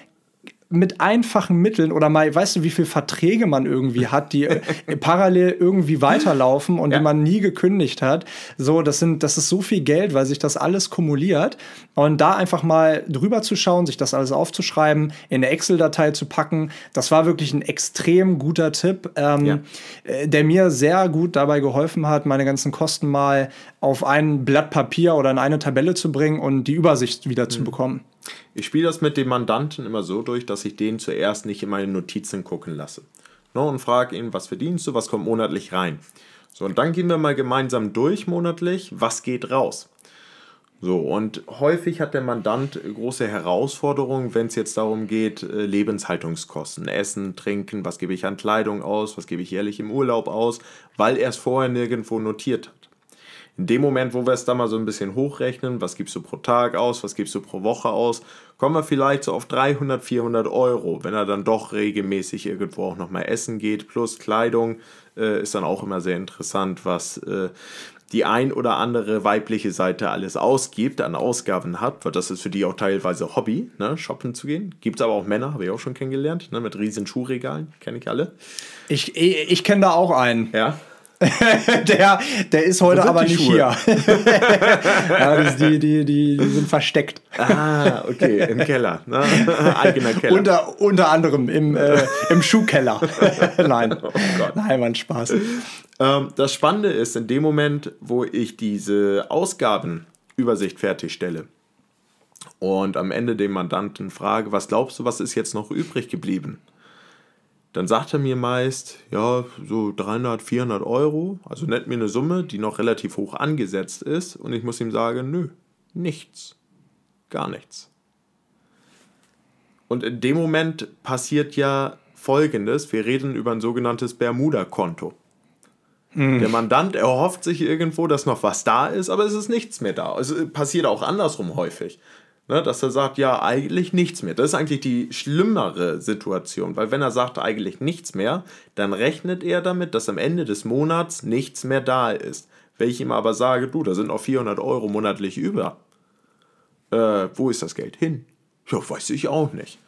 mit einfachen Mitteln oder mal, weißt du, wie viele Verträge man irgendwie hat, die äh, parallel irgendwie weiterlaufen und ja. die man nie gekündigt hat. So, das sind, das ist so viel Geld, weil sich das alles kumuliert. Und da einfach mal drüber zu schauen, sich das alles aufzuschreiben, in eine Excel-Datei zu packen, das war wirklich ein extrem guter Tipp, ähm, ja. Äh, der mir sehr gut dabei geholfen hat, meine ganzen Kosten mal auf ein Blatt Papier oder in eine Tabelle zu bringen und die Übersicht wieder mhm. zu bekommen. Ich spiele das mit dem Mandanten immer so durch, dass ich den zuerst nicht in meine Notizen gucken lasse. No, und frage ihn, was verdienst du, was kommt monatlich rein. So, und dann gehen wir mal gemeinsam durch monatlich, was geht raus. So, und häufig hat der Mandant große Herausforderungen, wenn es jetzt darum geht, äh, Lebenshaltungskosten, Essen, Trinken, was gebe ich an Kleidung aus, was gebe ich jährlich im Urlaub aus, weil er es vorher nirgendwo notiert hat. In dem Moment, wo wir es da mal so ein bisschen hochrechnen, was gibst du pro Tag aus, was gibst du pro Woche aus, kommen wir vielleicht so auf 300, 400 Euro. Wenn er dann doch regelmäßig irgendwo auch nochmal essen geht, plus Kleidung, äh, ist dann auch immer sehr interessant, was äh, die ein oder andere weibliche Seite alles ausgibt, an Ausgaben hat, weil das ist für die auch teilweise Hobby, ne, shoppen zu gehen. Gibt es aber auch Männer, habe ich auch schon kennengelernt, ne, mit riesen Schuhregalen, kenne ich alle. Ich, ich, ich kenne da auch einen. Ja. der, der ist heute aber nicht Schuhe? hier. ja, die, die, die, die sind versteckt. Ah, okay, im Keller. Ne? Eigener Keller. Unter, unter anderem im, äh, im Schuhkeller. Nein. Oh Nein, mein Spaß. Ähm, das Spannende ist, in dem Moment, wo ich diese Ausgabenübersicht fertigstelle und am Ende dem Mandanten frage, was glaubst du, was ist jetzt noch übrig geblieben? Dann sagt er mir meist, ja, so 300, 400 Euro, also nennt mir eine Summe, die noch relativ hoch angesetzt ist und ich muss ihm sagen, nö, nichts, gar nichts. Und in dem Moment passiert ja Folgendes, wir reden über ein sogenanntes Bermuda-Konto. Mhm. Der Mandant erhofft sich irgendwo, dass noch was da ist, aber es ist nichts mehr da. Es passiert auch andersrum häufig. Ne, dass er sagt, ja, eigentlich nichts mehr. Das ist eigentlich die schlimmere Situation, weil wenn er sagt eigentlich nichts mehr, dann rechnet er damit, dass am Ende des Monats nichts mehr da ist. Wenn ich ihm aber sage, du, da sind noch 400 Euro monatlich über, äh, wo ist das Geld hin? Ja, weiß ich auch nicht.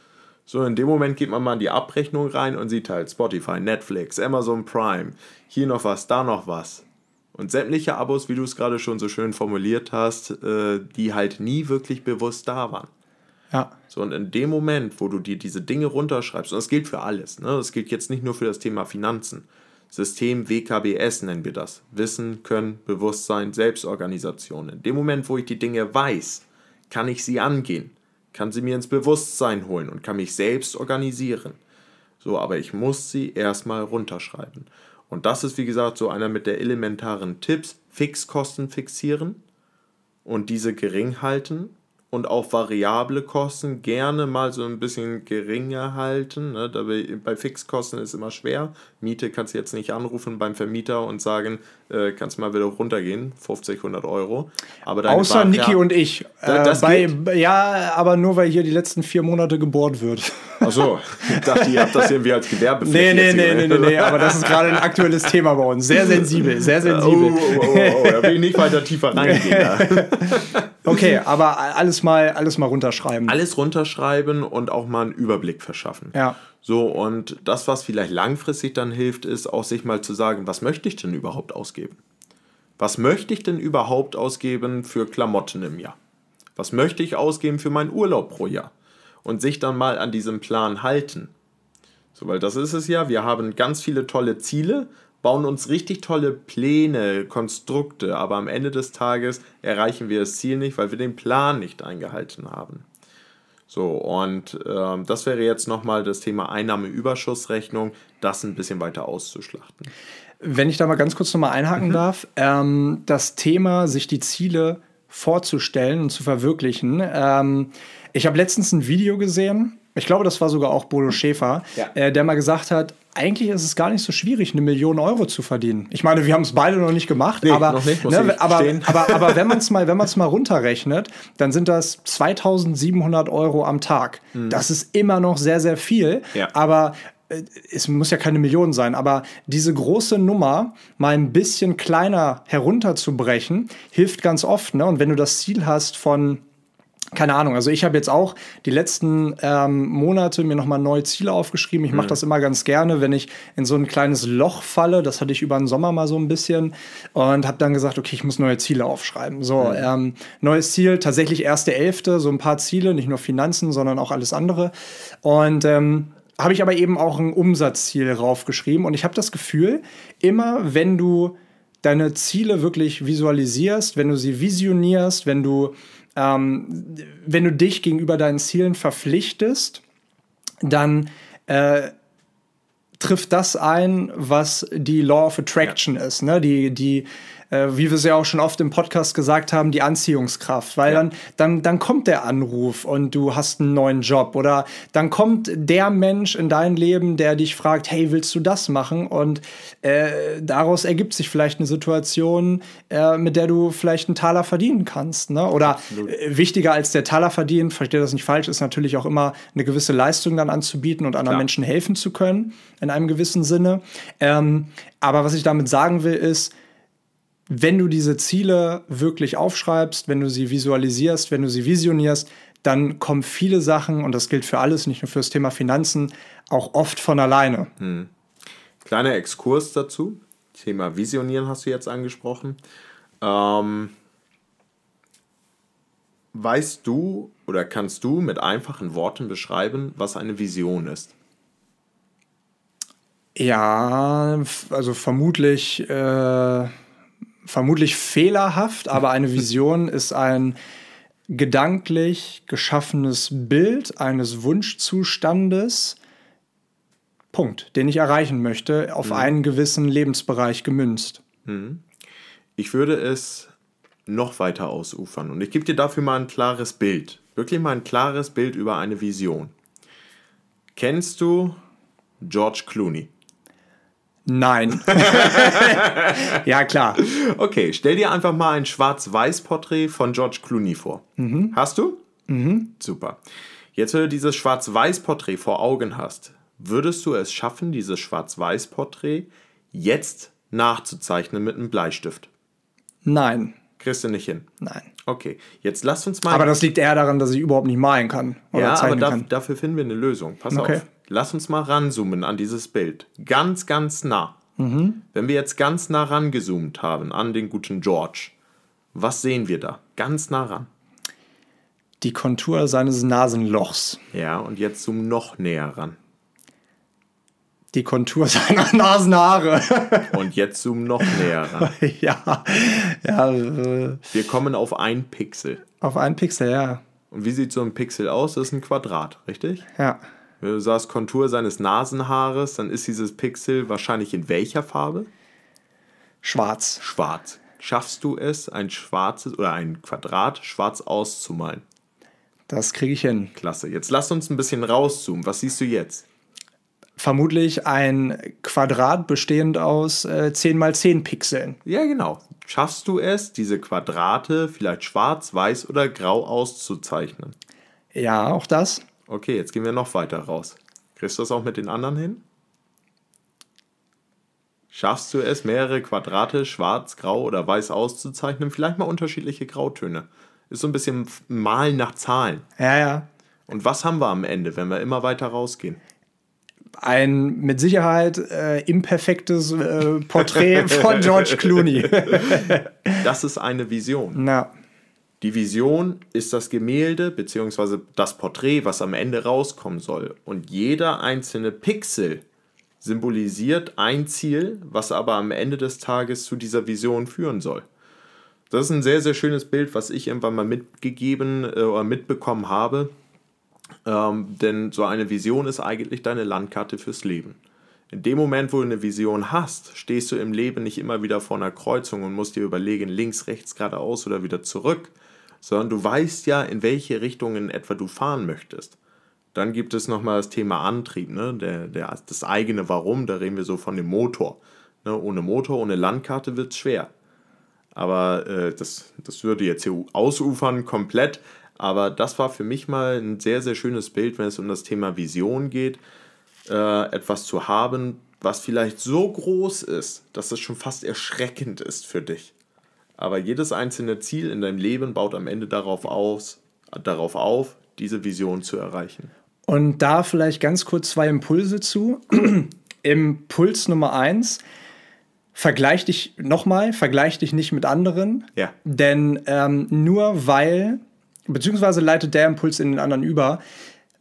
So, in dem Moment geht man mal in die Abrechnung rein und sieht halt Spotify, Netflix, Amazon Prime, hier noch was, da noch was. Und sämtliche Abos, wie du es gerade schon so schön formuliert hast, äh, die halt nie wirklich bewusst da waren. Ja. So, und in dem Moment, wo du dir diese Dinge runterschreibst, und das gilt für alles, ne? das gilt jetzt nicht nur für das Thema Finanzen, System WKBS nennen wir das. Wissen, Können, Bewusstsein, Selbstorganisation. In dem Moment, wo ich die Dinge weiß, kann ich sie angehen, kann sie mir ins Bewusstsein holen und kann mich selbst organisieren. So, aber ich muss sie erstmal runterschreiben. Und das ist, wie gesagt, so einer mit der elementaren Tipps. Fixkosten fixieren und diese gering halten und auch variable Kosten gerne mal so ein bisschen geringer halten. Ne? Dabei, bei Fixkosten ist immer schwer. Miete kannst du jetzt nicht anrufen beim Vermieter und sagen, äh, kannst mal wieder runtergehen, 50, 100 Euro. Aber Außer Bar Niki und ich. Äh, das bei, ja, aber nur weil hier die letzten vier Monate gebohrt wird. Achso, ich dachte, ihr habt das irgendwie als Gewerbefläche. Nee, nee, nee, nee, nee, nee, aber das ist gerade ein aktuelles Thema bei uns. Sehr sensibel, sehr sensibel. Oh, oh, oh, oh, oh. da will ich nicht weiter tiefer reingehen. okay, aber alles mal, alles mal runterschreiben. Alles runterschreiben und auch mal einen Überblick verschaffen. Ja. So, und das, was vielleicht langfristig dann hilft, ist auch sich mal zu sagen, was möchte ich denn überhaupt ausgeben? Was möchte ich denn überhaupt ausgeben für Klamotten im Jahr? Was möchte ich ausgeben für meinen Urlaub pro Jahr? Und sich dann mal an diesem Plan halten. So, weil das ist es ja, wir haben ganz viele tolle Ziele, bauen uns richtig tolle Pläne, Konstrukte, aber am Ende des Tages erreichen wir das Ziel nicht, weil wir den Plan nicht eingehalten haben. So, und ähm, das wäre jetzt nochmal das Thema Einnahmeüberschussrechnung, das ein bisschen weiter auszuschlachten. Wenn ich da mal ganz kurz nochmal einhaken mhm. darf, ähm, das Thema, sich die Ziele vorzustellen und zu verwirklichen. Ähm, ich habe letztens ein Video gesehen, ich glaube, das war sogar auch Bodo Schäfer, ja. äh, der mal gesagt hat, eigentlich ist es gar nicht so schwierig, eine Million Euro zu verdienen. Ich meine, wir haben es beide noch nicht gemacht, nee, aber, nicht, ne, aber, aber, aber, wenn man es mal, mal runterrechnet, dann sind das 2700 Euro am Tag. Mhm. Das ist immer noch sehr, sehr viel. Ja. Aber äh, es muss ja keine Million sein, aber diese große Nummer mal ein bisschen kleiner herunterzubrechen, hilft ganz oft. Ne? Und wenn du das Ziel hast von keine Ahnung, also ich habe jetzt auch die letzten ähm, Monate mir nochmal neue Ziele aufgeschrieben. Ich mache mhm. das immer ganz gerne, wenn ich in so ein kleines Loch falle. Das hatte ich über den Sommer mal so ein bisschen und habe dann gesagt, okay, ich muss neue Ziele aufschreiben. So, mhm. ähm, neues Ziel, tatsächlich erste Elfte, so ein paar Ziele, nicht nur Finanzen, sondern auch alles andere. Und ähm, habe ich aber eben auch ein Umsatzziel raufgeschrieben und ich habe das Gefühl, immer wenn du deine Ziele wirklich visualisierst, wenn du sie visionierst, wenn du ähm, wenn du dich gegenüber deinen Zielen verpflichtest, dann äh, trifft das ein, was die Law of Attraction ja. ist, ne? Die, die äh, wie wir es ja auch schon oft im Podcast gesagt haben, die Anziehungskraft. Weil ja. dann, dann, dann kommt der Anruf und du hast einen neuen Job oder dann kommt der Mensch in dein Leben, der dich fragt, hey, willst du das machen? Und äh, daraus ergibt sich vielleicht eine Situation, äh, mit der du vielleicht einen Taler verdienen kannst. Ne? Oder äh, wichtiger als der Taler verdienen, verstehe das nicht falsch, ist natürlich auch immer eine gewisse Leistung dann anzubieten und anderen. Menschen helfen zu können, in einem gewissen Sinne. Ähm, aber was ich damit sagen will, ist, wenn du diese Ziele wirklich aufschreibst, wenn du sie visualisierst, wenn du sie visionierst, dann kommen viele Sachen, und das gilt für alles, nicht nur für das Thema Finanzen, auch oft von alleine. Hm. Kleiner Exkurs dazu. Thema Visionieren hast du jetzt angesprochen. Ähm, weißt du oder kannst du mit einfachen Worten beschreiben, was eine Vision ist? Ja, also vermutlich. Äh vermutlich fehlerhaft, aber eine Vision ist ein gedanklich geschaffenes Bild eines Wunschzustandes, Punkt, den ich erreichen möchte, auf mhm. einen gewissen Lebensbereich gemünzt. Mhm. Ich würde es noch weiter ausufern und ich gebe dir dafür mal ein klares Bild, wirklich mal ein klares Bild über eine Vision. Kennst du George Clooney? Nein. ja, klar. Okay, stell dir einfach mal ein Schwarz-Weiß-Porträt von George Clooney vor. Mhm. Hast du? Mhm. Super. Jetzt, wenn du dieses Schwarz-Weiß-Porträt vor Augen hast, würdest du es schaffen, dieses Schwarz-Weiß-Porträt jetzt nachzuzeichnen mit einem Bleistift? Nein. Kriegst du nicht hin? Nein. Okay, jetzt lass uns mal. Aber das liegt eher daran, dass ich überhaupt nicht malen kann. Oder ja, aber da, dafür finden wir eine Lösung. Pass okay. auf. Lass uns mal ranzoomen an dieses Bild. Ganz, ganz nah. Mhm. Wenn wir jetzt ganz nah rangezoomt haben an den guten George, was sehen wir da? Ganz nah ran. Die Kontur seines Nasenlochs. Ja, und jetzt zoom noch näher ran. Die Kontur seiner Nasenhaare. und jetzt zoom noch näher ran. ja. ja äh, wir kommen auf ein Pixel. Auf ein Pixel, ja. Und wie sieht so ein Pixel aus? Das ist ein Quadrat, richtig? Ja. Wenn du sagst Kontur seines Nasenhaares, dann ist dieses Pixel wahrscheinlich in welcher Farbe? Schwarz. Schwarz. Schaffst du es, ein schwarzes oder ein Quadrat schwarz auszumalen? Das kriege ich hin. Klasse. Jetzt lass uns ein bisschen rauszoomen. Was siehst du jetzt? Vermutlich ein Quadrat bestehend aus äh, 10 mal 10 Pixeln. Ja, genau. Schaffst du es, diese Quadrate vielleicht schwarz, weiß oder grau auszuzeichnen? Ja, auch das. Okay, jetzt gehen wir noch weiter raus. Kriegst du das auch mit den anderen hin? Schaffst du es, mehrere Quadrate schwarz, grau oder weiß auszuzeichnen? Vielleicht mal unterschiedliche Grautöne. Ist so ein bisschen Malen nach Zahlen. Ja, ja. Und was haben wir am Ende, wenn wir immer weiter rausgehen? Ein mit Sicherheit äh, imperfektes äh, Porträt von George Clooney. das ist eine Vision. Na. Die Vision ist das Gemälde bzw. das Porträt, was am Ende rauskommen soll. Und jeder einzelne Pixel symbolisiert ein Ziel, was aber am Ende des Tages zu dieser Vision führen soll. Das ist ein sehr, sehr schönes Bild, was ich irgendwann mal mitgegeben äh, oder mitbekommen habe. Ähm, denn so eine Vision ist eigentlich deine Landkarte fürs Leben. In dem Moment, wo du eine Vision hast, stehst du im Leben nicht immer wieder vor einer Kreuzung und musst dir überlegen, links, rechts, geradeaus oder wieder zurück, sondern du weißt ja, in welche Richtung in etwa du fahren möchtest. Dann gibt es nochmal das Thema Antrieb, ne? der, der, das eigene Warum, da reden wir so von dem Motor. Ne? Ohne Motor, ohne Landkarte wird es schwer. Aber äh, das, das würde jetzt hier ausufern komplett. Aber das war für mich mal ein sehr, sehr schönes Bild, wenn es um das Thema Vision geht. Äh, etwas zu haben, was vielleicht so groß ist, dass es schon fast erschreckend ist für dich. Aber jedes einzelne Ziel in deinem Leben baut am Ende darauf, aus, darauf auf, diese Vision zu erreichen. Und da vielleicht ganz kurz zwei Impulse zu. Impuls Nummer eins, vergleich dich nochmal, vergleich dich nicht mit anderen. Ja. Denn ähm, nur weil, beziehungsweise leitet der Impuls in den anderen über,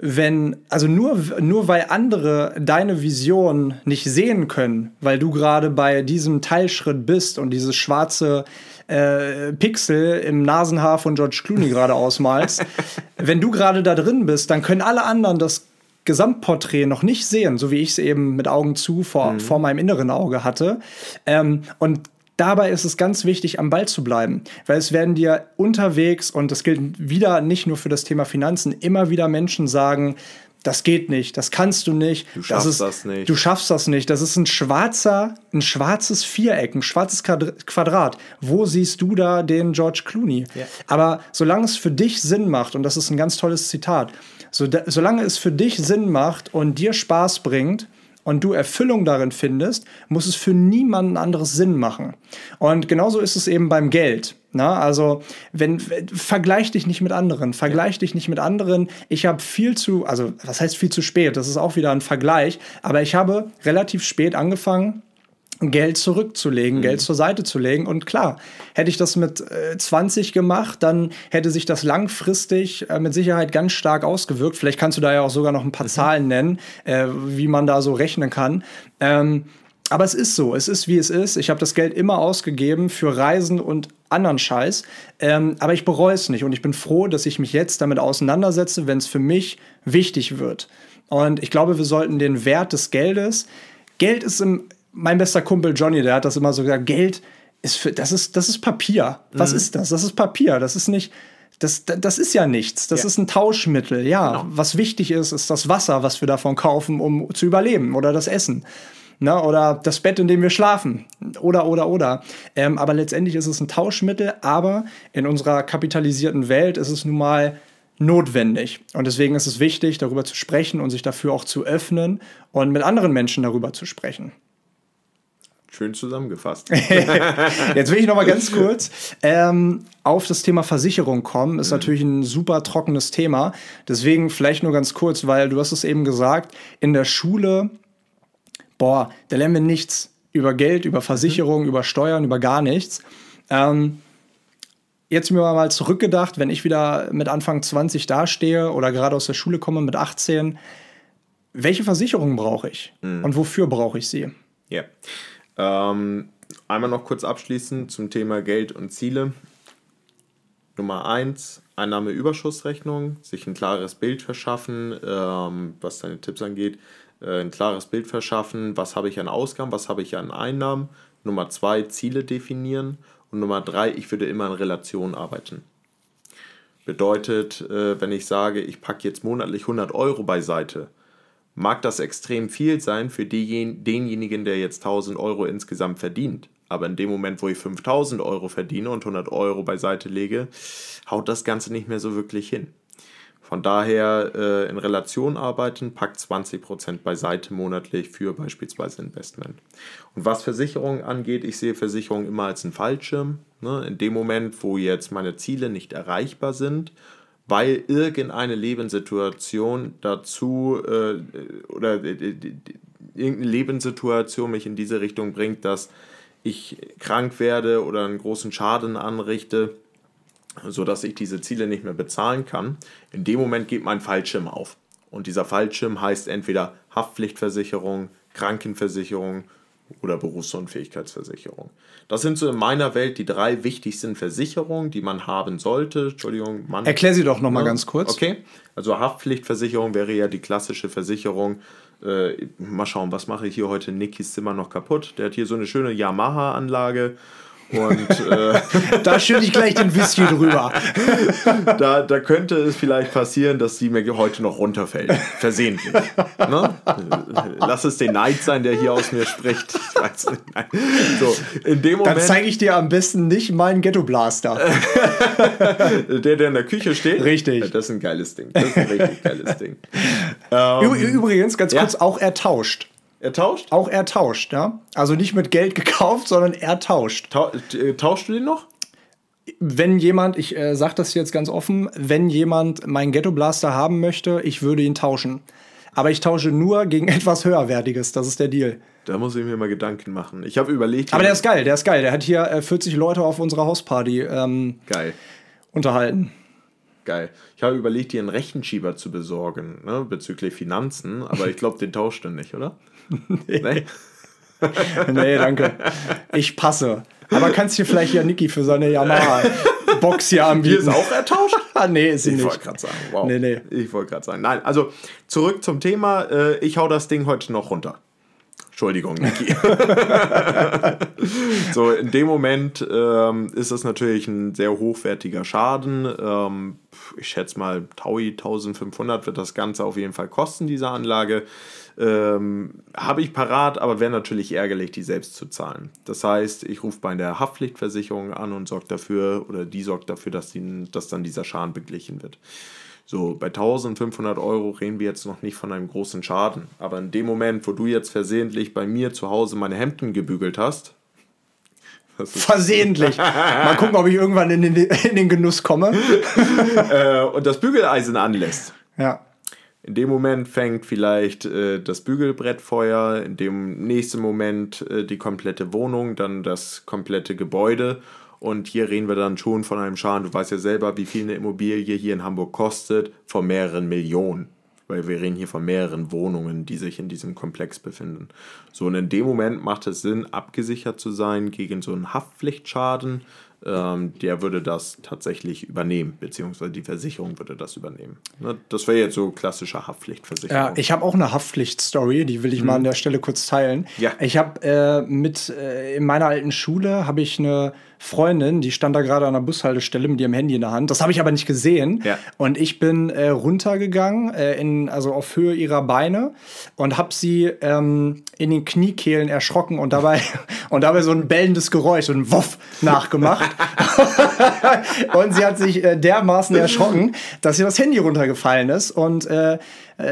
wenn, also nur, nur weil andere deine Vision nicht sehen können, weil du gerade bei diesem Teilschritt bist und dieses schwarze äh, Pixel im Nasenhaar von George Clooney gerade ausmalst, wenn du gerade da drin bist, dann können alle anderen das Gesamtporträt noch nicht sehen, so wie ich es eben mit Augen zu vor, mhm. vor meinem inneren Auge hatte. Ähm, und dabei ist es ganz wichtig, am Ball zu bleiben, weil es werden dir unterwegs, und das gilt wieder nicht nur für das Thema Finanzen, immer wieder Menschen sagen, das geht nicht, das kannst du nicht. Du schaffst das, ist, das nicht. Du schaffst das nicht. Das ist ein schwarzer, ein schwarzes Viereck, ein schwarzes Quadrat. Wo siehst du da den George Clooney? Ja. Aber solange es für dich Sinn macht, und das ist ein ganz tolles Zitat, so, solange es für dich Sinn macht und dir Spaß bringt, und du Erfüllung darin findest, muss es für niemanden anderes Sinn machen. Und genauso ist es eben beim Geld. Na, also, wenn, vergleich dich nicht mit anderen, vergleich dich nicht mit anderen. Ich habe viel zu, also, was heißt viel zu spät? Das ist auch wieder ein Vergleich. Aber ich habe relativ spät angefangen, Geld zurückzulegen, mhm. Geld zur Seite zu legen. Und klar, hätte ich das mit äh, 20 gemacht, dann hätte sich das langfristig äh, mit Sicherheit ganz stark ausgewirkt. Vielleicht kannst du da ja auch sogar noch ein paar mhm. Zahlen nennen, äh, wie man da so rechnen kann. Ähm, aber es ist so, es ist wie es ist. Ich habe das Geld immer ausgegeben für Reisen und anderen Scheiß. Ähm, aber ich bereue es nicht und ich bin froh, dass ich mich jetzt damit auseinandersetze, wenn es für mich wichtig wird. Und ich glaube, wir sollten den Wert des Geldes, Geld ist im mein bester Kumpel Johnny, der hat das immer so gesagt, Geld ist für, das ist, das ist Papier. Was mhm. ist das? Das ist Papier. Das ist nicht, das, das ist ja nichts. Das ja. ist ein Tauschmittel. Ja, genau. was wichtig ist, ist das Wasser, was wir davon kaufen, um zu überleben oder das Essen. Na, ne? oder das Bett, in dem wir schlafen. Oder, oder, oder. Ähm, aber letztendlich ist es ein Tauschmittel, aber in unserer kapitalisierten Welt ist es nun mal notwendig. Und deswegen ist es wichtig, darüber zu sprechen und sich dafür auch zu öffnen und mit anderen Menschen darüber zu sprechen. Schön zusammengefasst. Jetzt will ich noch mal ganz kurz ähm, auf das Thema Versicherung kommen. Ist mhm. natürlich ein super trockenes Thema. Deswegen vielleicht nur ganz kurz, weil du hast es eben gesagt, in der Schule, boah, da lernen wir nichts über Geld, über Versicherung, mhm. über Steuern, über gar nichts. Ähm, jetzt mir mal zurückgedacht, wenn ich wieder mit Anfang 20 dastehe oder gerade aus der Schule komme mit 18, welche Versicherung brauche ich mhm. und wofür brauche ich sie? Ja. Ähm, einmal noch kurz abschließend zum Thema Geld und Ziele. Nummer 1, Einnahmeüberschussrechnung, sich ein klares Bild verschaffen, ähm, was deine Tipps angeht, äh, ein klares Bild verschaffen, was habe ich an Ausgaben, was habe ich an Einnahmen. Nummer 2, Ziele definieren. Und Nummer 3, ich würde immer in Relation arbeiten. Bedeutet, äh, wenn ich sage, ich packe jetzt monatlich 100 Euro beiseite, mag das extrem viel sein für denjenigen, der jetzt 1000 Euro insgesamt verdient. Aber in dem Moment, wo ich 5000 Euro verdiene und 100 Euro beiseite lege, haut das Ganze nicht mehr so wirklich hin. Von daher äh, in Relation arbeiten, packt 20% beiseite monatlich für beispielsweise Investment. Und was Versicherung angeht, ich sehe Versicherung immer als einen Fallschirm. Ne? In dem Moment, wo jetzt meine Ziele nicht erreichbar sind weil irgendeine Lebenssituation dazu äh, oder äh, irgendeine Lebenssituation mich in diese Richtung bringt, dass ich krank werde oder einen großen Schaden anrichte, sodass ich diese Ziele nicht mehr bezahlen kann. In dem Moment geht mein Fallschirm auf. Und dieser Fallschirm heißt entweder Haftpflichtversicherung, Krankenversicherung oder Berufsunfähigkeitsversicherung. Das sind so in meiner Welt die drei wichtigsten Versicherungen, die man haben sollte. Entschuldigung, Mann. Erklär sie doch noch mal ja. ganz kurz. Okay, also Haftpflichtversicherung wäre ja die klassische Versicherung. Äh, mal schauen, was mache ich hier heute Nikis Zimmer noch kaputt? Der hat hier so eine schöne Yamaha-Anlage Und äh, da schütte ich gleich den Whisky drüber. da, da könnte es vielleicht passieren, dass sie mir heute noch runterfällt. Versehentlich. Ne? Lass es den Neid sein, der hier aus mir spricht. So, in dem Moment. Dann zeige ich dir am besten nicht meinen Ghetto Blaster. der, der in der Küche steht. Richtig. Das ist ein geiles Ding. Das ist ein richtig geiles Ding. Ähm, Übrigens, ganz kurz, ja. auch ertauscht. Er tauscht? Auch er tauscht, ja. Also nicht mit Geld gekauft, sondern er tauscht. Ta äh, tauschst du den noch? Wenn jemand, ich äh, sage das jetzt ganz offen, wenn jemand meinen Ghetto Blaster haben möchte, ich würde ihn tauschen. Aber ich tausche nur gegen etwas höherwertiges. Das ist der Deal. Da muss ich mir mal Gedanken machen. Ich habe überlegt. Aber der ist geil, der ist geil. Der hat hier äh, 40 Leute auf unserer Hausparty ähm, geil. unterhalten. Geil. Ich habe überlegt, dir einen Rechenschieber zu besorgen, ne, bezüglich Finanzen, aber ich glaube, den tauscht du nicht, oder? Nee. Nee? nee, danke. Ich passe. Aber kannst du vielleicht ja Niki für seine Yamaha-Box hier anbieten? Die ist auch ertauscht? ah, nee, ist sie ich nicht. Ich wollte gerade sagen, wow. Nee, nee. Ich wollte gerade sagen. Nein, also zurück zum Thema. Äh, ich hau das Ding heute noch runter. Entschuldigung, Niki. so, in dem Moment ähm, ist das natürlich ein sehr hochwertiger Schaden. Ähm, ich schätze mal, Taui 1500 wird das Ganze auf jeden Fall kosten, diese Anlage. Ähm, Habe ich parat, aber wäre natürlich ärgerlich, die selbst zu zahlen. Das heißt, ich rufe bei der Haftpflichtversicherung an und sorge dafür, oder die sorgt dafür, dass, die, dass dann dieser Schaden beglichen wird. So, bei 1500 Euro reden wir jetzt noch nicht von einem großen Schaden. Aber in dem Moment, wo du jetzt versehentlich bei mir zu Hause meine Hemden gebügelt hast. Versehentlich. Mal gucken, ob ich irgendwann in den, in den Genuss komme. äh, und das Bügeleisen anlässt. Ja. In dem Moment fängt vielleicht äh, das Bügelbrett Feuer, in dem nächsten Moment äh, die komplette Wohnung, dann das komplette Gebäude und hier reden wir dann schon von einem Schaden. Du weißt ja selber, wie viel eine Immobilie hier in Hamburg kostet, von mehreren Millionen. Weil wir reden hier von mehreren Wohnungen, die sich in diesem Komplex befinden. So, und in dem Moment macht es Sinn, abgesichert zu sein gegen so einen Haftpflichtschaden ähm, der würde das tatsächlich übernehmen, beziehungsweise die Versicherung würde das übernehmen. Ne? Das wäre jetzt so klassische Haftpflichtversicherung. Ja, ich habe auch eine Haftpflichtstory, die will ich hm. mal an der Stelle kurz teilen. Ja. Ich habe äh, mit äh, in meiner alten Schule habe ich eine Freundin, die stand da gerade an der Bushaltestelle mit ihrem Handy in der Hand. Das habe ich aber nicht gesehen. Ja. Und ich bin äh, runtergegangen, äh, in, also auf Höhe ihrer Beine und habe sie ähm, in den Kniekehlen erschrocken und dabei, und dabei so ein bellendes Geräusch, so ein Wuff nachgemacht. und sie hat sich äh, dermaßen erschrocken, dass ihr das Handy runtergefallen ist und äh,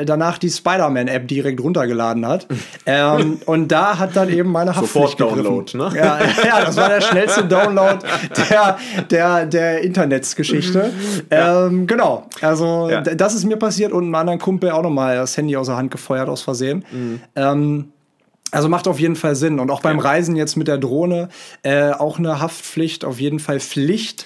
danach die Spider-Man-App direkt runtergeladen hat. ähm, und da hat dann eben meine Haftpflicht Sofort Download, ne? Ja, ja, das war der schnellste Download der, der, der Internetsgeschichte. Ja. Ähm, genau, also ja. das ist mir passiert und einem anderen Kumpel auch nochmal das Handy aus der Hand gefeuert aus Versehen. Mhm. Ähm, also macht auf jeden Fall Sinn. Und auch beim. Reisen jetzt mit der Drohne äh, auch eine Haftpflicht, auf jeden Fall Pflicht.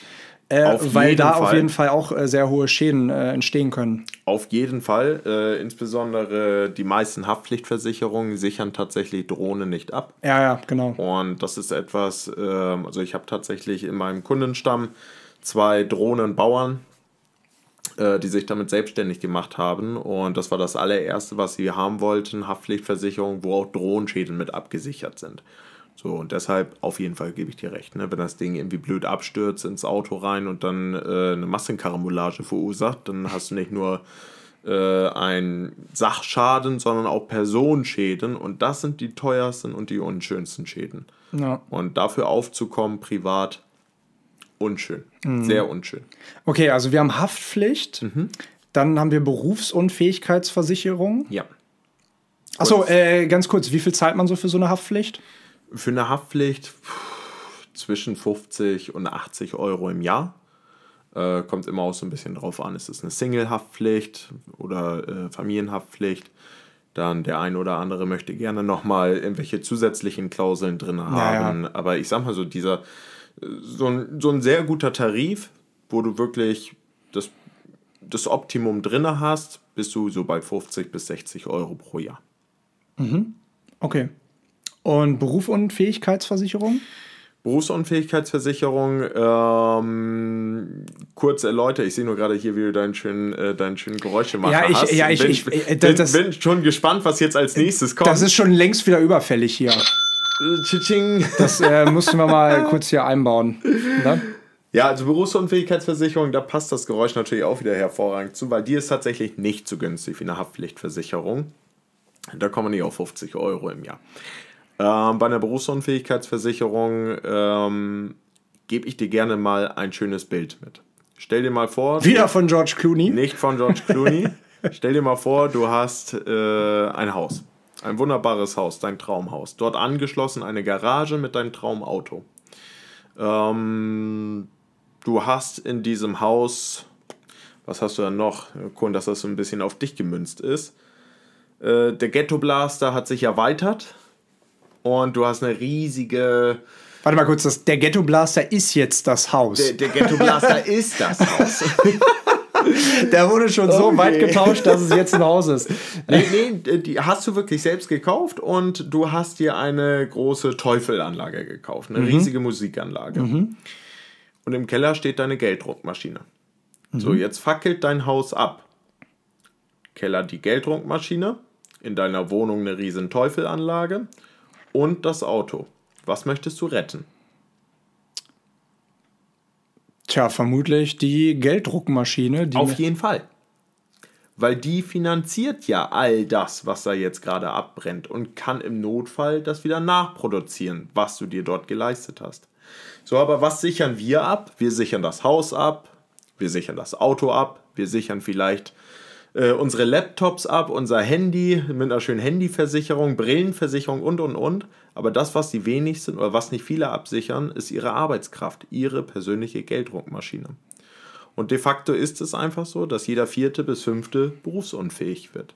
Äh, weil da Fall. auf jeden Fall auch äh, sehr hohe Schäden äh, entstehen können. Auf jeden Fall. Äh, insbesondere die meisten Haftpflichtversicherungen sichern tatsächlich Drohnen nicht ab. Ja, ja, genau. Und das ist etwas, ähm, also ich habe tatsächlich in meinem Kundenstamm zwei Drohnenbauern, äh, die sich damit selbstständig gemacht haben. Und das war das allererste, was sie haben wollten, Haftpflichtversicherung, wo auch Drohenschäden mit abgesichert sind. So, und deshalb auf jeden Fall gebe ich dir recht. Ne? Wenn das Ding irgendwie blöd abstürzt ins Auto rein und dann äh, eine Massenkarambolage verursacht, dann hast du nicht nur äh, einen Sachschaden, sondern auch Personenschäden. Und das sind die teuersten und die unschönsten Schäden. Ja. Und dafür aufzukommen, privat, unschön. Mhm. Sehr unschön. Okay, also wir haben Haftpflicht. Mhm. Dann haben wir Berufsunfähigkeitsversicherung. Ja. Achso, äh, ganz kurz, wie viel zahlt man so für so eine Haftpflicht? Für eine Haftpflicht zwischen 50 und 80 Euro im Jahr. Äh, kommt immer auch so ein bisschen drauf an, ist es eine Single-Haftpflicht oder äh, Familienhaftpflicht. Dann der ein oder andere möchte gerne nochmal irgendwelche zusätzlichen Klauseln drin haben. Ja, ja. Aber ich sag mal so, dieser, so ein, so ein sehr guter Tarif, wo du wirklich das, das Optimum drin hast, bist du so bei 50 bis 60 Euro pro Jahr. Mhm. Okay. Und Berufsunfähigkeitsversicherung? Berufsunfähigkeitsversicherung, ähm, kurz erläutert, ich sehe nur gerade hier, wie du deinen schönen, äh, deinen schönen Geräuschemacher ja, ich, hast. Ja, ich, bin, ich, ich äh, bin, bin, schon gespannt, was jetzt als nächstes kommt. Das ist schon längst wieder überfällig hier. Tsching. Das äh, mussten wir mal kurz hier einbauen. Ne? Ja, also Berufsunfähigkeitsversicherung, da passt das Geräusch natürlich auch wieder hervorragend zu, weil die ist tatsächlich nicht so günstig wie eine Haftpflichtversicherung. Da kommen nicht auf 50 Euro im Jahr. Ähm, bei einer Berufsunfähigkeitsversicherung ähm, gebe ich dir gerne mal ein schönes Bild mit. Stell dir mal vor. Wieder von George Clooney? Nicht von George Clooney. Stell dir mal vor, du hast äh, ein Haus. Ein wunderbares Haus, dein Traumhaus. Dort angeschlossen eine Garage mit deinem Traumauto. Ähm, du hast in diesem Haus, was hast du dann noch? Cool, dass das so ein bisschen auf dich gemünzt ist. Äh, der Ghetto Blaster hat sich erweitert und du hast eine riesige. Warte mal kurz, das, der Ghetto Blaster ist jetzt das Haus. Der, der Ghetto Blaster ist das Haus. Der wurde schon so okay. weit getauscht, dass es jetzt ein Haus ist. Nee, nee, die hast du wirklich selbst gekauft und du hast dir eine große Teufelanlage gekauft, eine mhm. riesige Musikanlage. Mhm. Und im Keller steht deine Gelddruckmaschine. Mhm. So, jetzt fackelt dein Haus ab. Keller die Gelddruckmaschine, in deiner Wohnung eine riesen Teufelanlage und das Auto. Was möchtest du retten? Tja, vermutlich die Gelddruckmaschine. Die Auf jeden Fall. Weil die finanziert ja all das, was da jetzt gerade abbrennt und kann im Notfall das wieder nachproduzieren, was du dir dort geleistet hast. So, aber was sichern wir ab? Wir sichern das Haus ab, wir sichern das Auto ab, wir sichern vielleicht äh, unsere Laptops ab, unser Handy mit einer schönen Handyversicherung, Brillenversicherung und und und. Aber das, was die wenigsten oder was nicht viele absichern, ist ihre Arbeitskraft, ihre persönliche Gelddruckmaschine. Und de facto ist es einfach so, dass jeder vierte bis fünfte berufsunfähig wird.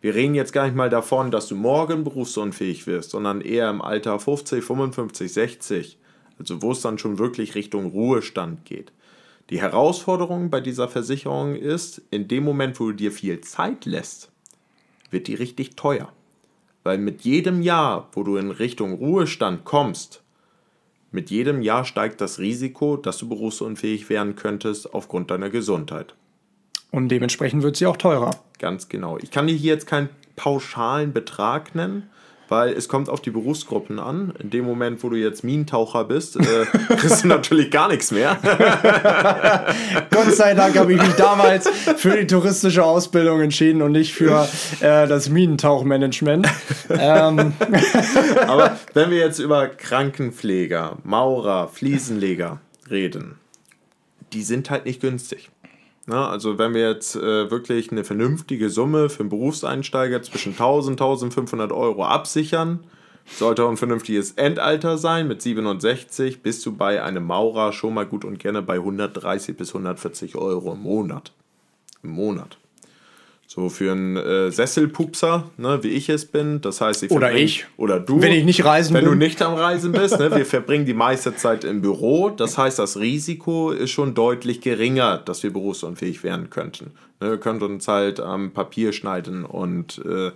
Wir reden jetzt gar nicht mal davon, dass du morgen berufsunfähig wirst, sondern eher im Alter 50, 55, 60, also wo es dann schon wirklich Richtung Ruhestand geht. Die Herausforderung bei dieser Versicherung ist, in dem Moment, wo du dir viel Zeit lässt, wird die richtig teuer. Weil mit jedem Jahr, wo du in Richtung Ruhestand kommst, mit jedem Jahr steigt das Risiko, dass du berufsunfähig werden könntest aufgrund deiner Gesundheit. Und dementsprechend wird sie auch teurer. Ganz genau. Ich kann dir hier jetzt keinen pauschalen Betrag nennen, weil es kommt auf die Berufsgruppen an. In dem Moment, wo du jetzt Minentaucher bist, äh, kriegst du natürlich gar nichts mehr. Gott sei Dank habe ich mich damals für die touristische Ausbildung entschieden und nicht für äh, das Minentauchmanagement. Ähm. Aber wenn wir jetzt über Krankenpfleger, Maurer, Fliesenleger reden, die sind halt nicht günstig. Na, also wenn wir jetzt äh, wirklich eine vernünftige Summe für einen Berufseinsteiger zwischen 1000 und 1500 Euro absichern, sollte ein vernünftiges Endalter sein. Mit 67 bist du bei einem Maurer schon mal gut und gerne bei 130 bis 140 Euro im Monat. Im Monat. So für einen äh, Sesselpupser, ne, wie ich es bin. Das heißt, ich oder ich. Oder du. Wenn ich nicht reisen Wenn bin. du nicht am Reisen bist. Ne, wir verbringen die meiste Zeit im Büro. Das heißt, das Risiko ist schon deutlich geringer, dass wir berufsunfähig werden könnten. Ne, wir könnten uns halt am Papier schneiden und äh,